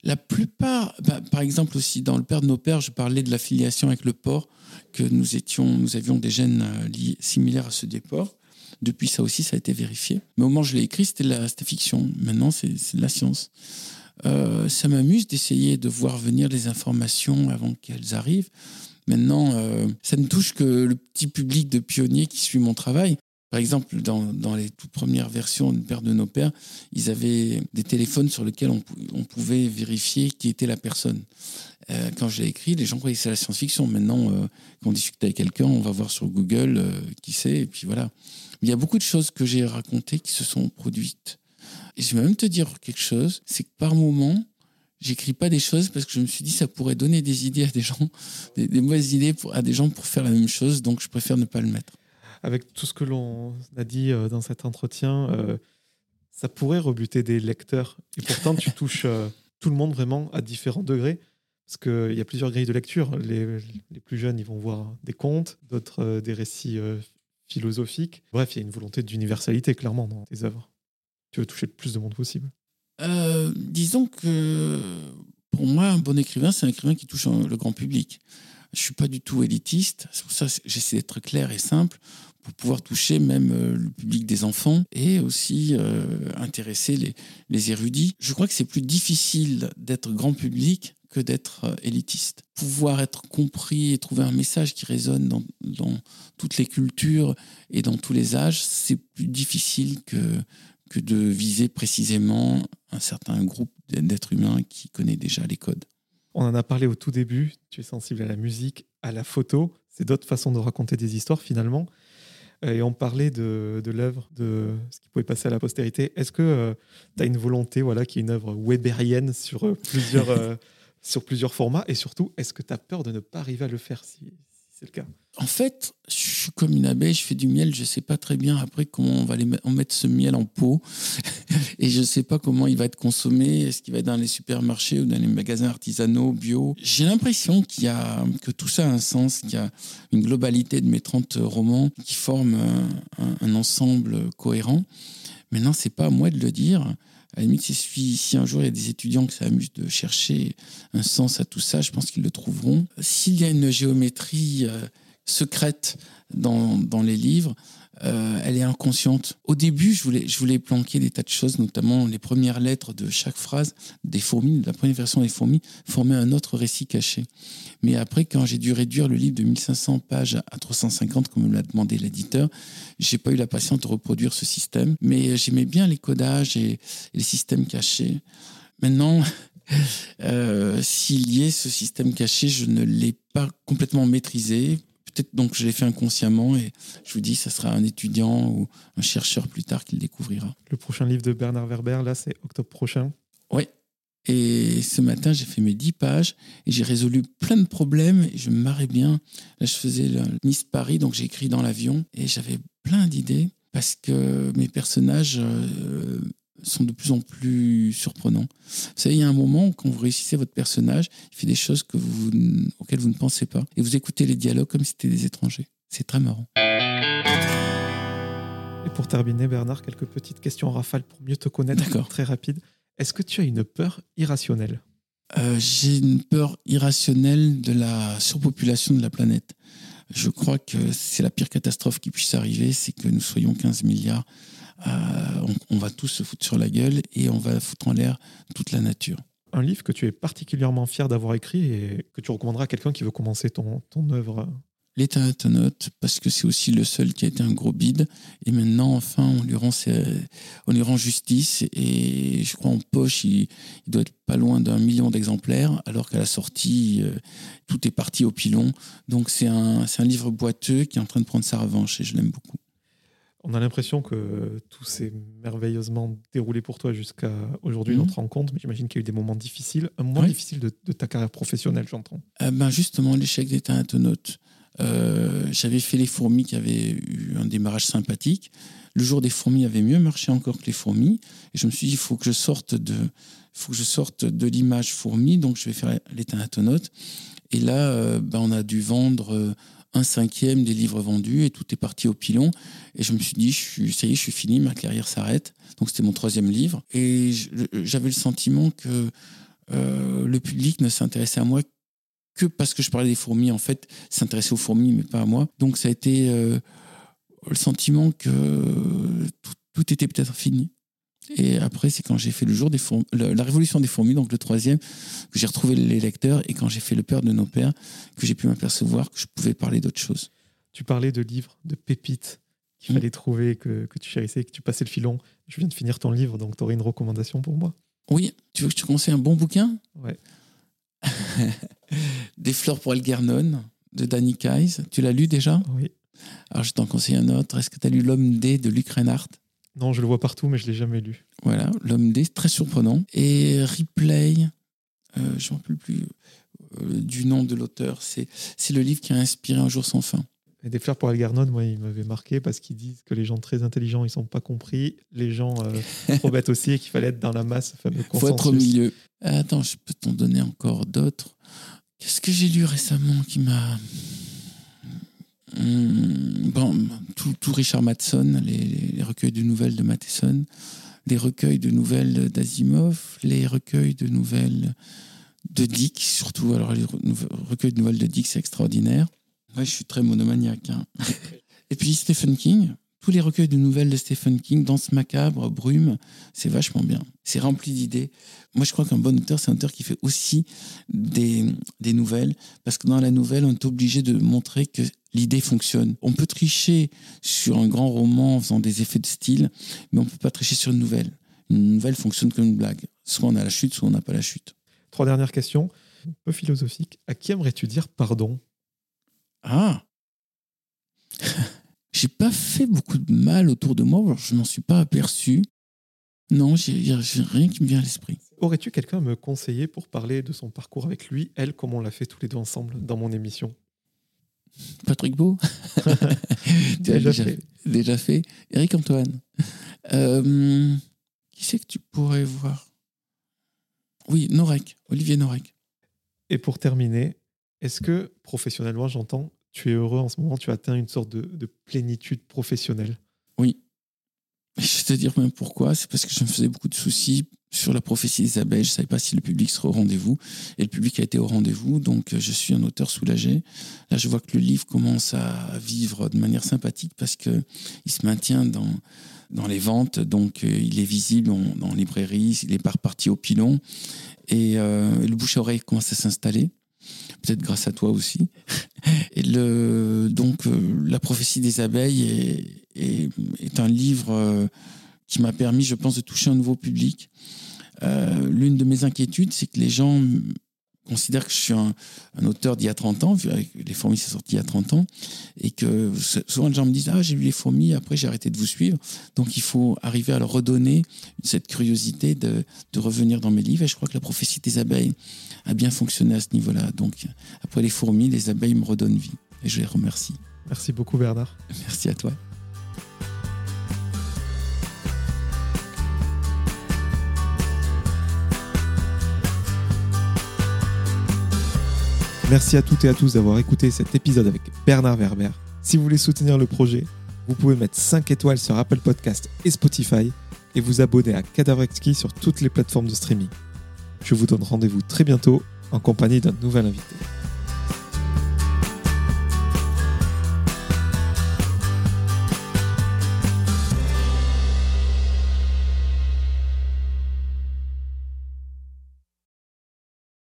La plupart, bah, par exemple aussi dans le père de nos pères, je parlais de l'affiliation avec le porc, que nous, étions, nous avions des gènes euh, similaires à ceux des porcs. Depuis, ça aussi, ça a été vérifié. Mais au moment où je l'ai écrit, c'était la, fiction. Maintenant, c'est de la science. Euh, ça m'amuse d'essayer de voir venir les informations avant qu'elles arrivent. Maintenant, euh, ça ne touche que le petit public de pionniers qui suit mon travail. Par exemple, dans, les toutes premières versions de Père de nos pères, ils avaient des téléphones sur lesquels on, pouvait vérifier qui était la personne. Euh, quand je l'ai écrit, les gens croyaient que c'était la science-fiction. Maintenant, quand on discute avec quelqu'un, on va voir sur Google qui c'est, et puis voilà. Il y a beaucoup de choses que j'ai racontées qui se sont produites. Et je vais même te dire quelque chose, c'est que par moment, j'écris pas des choses parce que je me suis dit ça pourrait donner des idées à des gens, des, mauvaises idées pour, à des gens pour faire la même chose, donc je préfère ne pas le mettre. Avec tout ce que l'on a dit euh, dans cet entretien, euh, ça pourrait rebuter des lecteurs. Et pourtant, tu <laughs> touches euh, tout le monde vraiment à différents degrés. Parce qu'il y a plusieurs grilles de lecture. Les, les, plus jeunes, ils vont voir des contes, d'autres des récits philosophiques. Bref, il y a une volonté d'universalité, clairement, dans tes œuvres tu veux toucher le plus de monde possible euh, Disons que pour moi, un bon écrivain, c'est un écrivain qui touche le grand public. Je suis pas du tout élitiste, c'est pour ça que j'essaie d'être clair et simple pour pouvoir toucher même euh, le public des enfants et aussi euh, intéresser les, les érudits. Je crois que c'est plus difficile d'être grand public que d'être élitiste. Pouvoir être compris et trouver un message qui résonne dans, dans toutes les cultures et dans tous les âges, c'est plus difficile que, que de viser précisément un certain groupe d'êtres humains qui connaît déjà les codes. On en a parlé au tout début, tu es sensible à la musique, à la photo, c'est d'autres façons de raconter des histoires finalement. Et on parlait de, l'œuvre, de ce qui pouvait passer à la postérité. Est-ce que tu as une volonté voilà, qui est une œuvre webérienne sur <laughs> sur plusieurs formats? Et surtout, est-ce que tu as peur de ne pas arriver à le faire si, c'est le cas? En fait, je suis comme une abeille, je fais du miel, je ne sais pas très bien après comment on va les mettre ce miel en pot. <laughs> et je ne sais pas comment il va être consommé, est-ce qu'il va être dans les supermarchés ou dans les magasins artisanaux, bio. J'ai l'impression qu'il que tout ça a un sens, qu'il y a une globalité de mes 30 romans qui forment un, ensemble cohérent. Maintenant, c'est pas à moi de le dire. À la limite, si, si un jour il y a des étudiants qui s'amusent de chercher un sens à tout ça, je pense qu'ils le trouveront. S'il y a une géométrie euh, secrète dans, dans, les livres, euh, elle est inconsciente. Au début, je voulais, je voulais planquer des tas de choses, notamment les premières lettres de chaque phrase des fourmis, la première version des fourmis, formaient un autre récit caché. Mais après, quand j'ai dû réduire le livre de 1500 pages à 350, comme me l'a demandé l'éditeur, j'ai pas eu la patience de reproduire ce système. Mais j'aimais bien les codages et, les systèmes cachés. Maintenant, <laughs> euh, s'il y ait ce système caché, je ne l'ai pas complètement maîtrisé peut-être donc je l'ai fait inconsciemment et je vous dis, ça sera un étudiant ou un chercheur plus tard qui le découvrira. Le prochain livre de Bernard Werber, là, c'est octobre prochain. Oui. Et ce matin, j'ai fait mes 10 pages et j'ai résolu plein de problèmes et je me marrais bien. Là, je faisais le Nice-Paris, donc j'ai écrit dans l'avion et j'avais plein d'idées parce que mes personnages euh, sont de plus en plus surprenants. Vous savez, il y a un moment où quand vous réussissez votre personnage, il fait des choses que vous, auxquelles vous ne pensez pas. Et vous écoutez les dialogues comme si c'était des étrangers. C'est très marrant. Et pour terminer, Bernard, quelques petites questions en rafale pour mieux te connaître. D'accord. Très rapide. Est-ce que tu as une peur irrationnelle? Euh, J'ai une peur irrationnelle de la surpopulation de la planète. Je crois que c'est la pire catastrophe qui puisse arriver, c'est que nous soyons 15 milliards euh, on, va tous se foutre sur la gueule et on va foutre en l'air toute la nature. Un livre que tu es particulièrement fier d'avoir écrit et que tu recommanderas à quelqu'un qui veut commencer ton, ton œuvre L'État note parce que c'est aussi le seul qui a été un gros bide. Et maintenant, enfin, on lui rend, on lui rend justice. Et je crois en poche, il, doit être pas loin d'un million d'exemplaires, alors qu'à la sortie, euh, tout est parti au pilon. Donc c'est un, un livre boiteux qui est en train de prendre sa revanche et je l'aime beaucoup. On a l'impression que tout s'est merveilleusement déroulé pour toi jusqu'à aujourd'hui, mhm. notre rencontre. Mais j'imagine qu'il y a eu des moments difficiles, un moment difficile de, ta carrière professionnelle, j'entends. Euh, ben justement, l'échec d'État internaute. Euh, J'avais fait les fourmis qui avaient eu un démarrage sympathique. Le jour des fourmis avait mieux marché encore que les fourmis. Et je me suis dit, il faut que je sorte de, faut que je sorte de l'image fourmi. Donc, je vais faire l'État internaute. Et là, euh, ben, on a dû vendre euh, un cinquième des livres vendus et tout est parti au pilon. Et je me suis dit, je suis, ça y est, je suis fini, ma carrière s'arrête. Donc c'était mon troisième livre. Et j'avais le sentiment que euh, le public ne s'intéressait à moi que parce que je parlais des fourmis. En fait, s'intéressait aux fourmis, mais pas à moi. Donc ça a été euh, le sentiment que tout était peut-être fini. Et après, c'est quand j'ai fait le jour des fourmis, la révolution des fourmis, donc le troisième, que j'ai retrouvé les lecteurs et quand j'ai fait le père de nos pères, que j'ai pu m'apercevoir que je pouvais parler d'autre chose. Tu parlais de livres, de pépites qu'il mmh. fallait trouver, que, que, tu chérissais, que tu passais le filon. Je viens de finir ton livre, donc tu aurais une recommandation pour moi. Oui, tu veux que je te conseille un bon bouquin? Ouais. <laughs> des fleurs pour Algernon de Danny Kais. Tu l'as lu déjà? Oui. Alors je t'en conseille un autre. Est-ce que tu as lu L'homme D de Luc Reinhardt? Non, je le vois partout, mais je ne l'ai jamais lu. Voilà, L'homme D, très surprenant. Et Replay, euh, je ne me rappelle plus euh, du nom de l'auteur, c'est le livre qui a inspiré Un jour sans fin. Et des fleurs pour Algernon, moi, il m'avait marqué parce qu'ils disent que les gens très intelligents, ils sont pas compris. Les gens euh, <laughs> trop bêtes aussi, et qu'il fallait être dans la masse, fameux consensus. faut être au milieu. Attends, je peux t'en donner encore d'autres. Qu'est-ce que j'ai lu récemment qui m'a bon, tout, Richard Matheson, les, recueils de nouvelles de Matheson, les recueils de nouvelles d'Asimov, les recueils de nouvelles de Dick, surtout. Alors, les recueils de nouvelles de Dick, c'est extraordinaire. Ouais, je suis très monomaniaque. Hein. Et puis Stephen King, tous les recueils de nouvelles de Stephen King, Danse macabre, Brume, c'est vachement bien. C'est rempli d'idées. Moi, je crois qu'un bon auteur, c'est un auteur qui fait aussi des, des nouvelles, parce que dans la nouvelle, on est obligé de montrer que l'idée fonctionne. On peut tricher sur un grand roman en faisant des effets de style, mais on ne peut pas tricher sur une nouvelle. Une nouvelle fonctionne comme une blague. Soit on a la chute, soit on n'a pas la chute. Trois dernières questions, un peu philosophiques. À qui aimerais-tu dire pardon? Ah <laughs> J'ai pas fait beaucoup de mal autour de moi, je n'en suis pas aperçu. Non, j'ai rien qui me vient à l'esprit. Aurais-tu quelqu'un à me conseiller pour parler de son parcours avec lui, elle, comme on l'a fait tous les deux ensemble dans mon émission? Patrick Beau <laughs> déjà, fait. déjà fait. Eric Antoine. Euh, qui c'est que tu pourrais voir? Oui, Norek, Olivier Norek. Et pour terminer, est-ce que professionnellement, j'entends, tu es heureux en ce moment, tu as atteint une sorte de, plénitude professionnelle? Oui. Je vais te dire même pourquoi. C'est parce que je me faisais beaucoup de soucis sur la prophétie des abeilles. Je ne savais pas si le public serait au rendez-vous. Et le public a été au rendez-vous. Donc, euh, je suis un auteur soulagé. Là, je vois que le livre commence à vivre de manière sympathique parce qu'il se maintient dans, dans les ventes. Donc, euh, il est visible dans les librairies. Il est pas reparti au pilon. Et euh, le bouche-oreille commence à s'installer peut-être grâce à toi aussi. <laughs> Et donc, La prophétie des abeilles est, un livre qui m'a permis, je pense, de toucher un nouveau public. Euh, l'une de mes inquiétudes, c'est que les gens considère que je suis un, auteur d'il y a 30 ans, Les Fourmis, c'est sorti il y a 30 ans, et que souvent les gens me disent Ah, j'ai lu Les Fourmis, après j'ai arrêté de vous suivre. Donc il faut arriver à leur redonner cette curiosité de, de revenir dans mes livres. Et je crois que la prophétie des abeilles a bien fonctionné à ce niveau-là. Donc après Les Fourmis, les abeilles me redonnent vie. Et je les remercie. Merci beaucoup, Bernard. Merci à toi. Merci à toutes et à tous d'avoir écouté cet épisode avec Bernard Werber. Si vous voulez soutenir le projet, vous pouvez mettre 5 étoiles sur Apple Podcast et Spotify et vous abonner à Cadaver sur toutes les plateformes de streaming. Je vous donne rendez-vous très bientôt en compagnie d'un nouvel invité.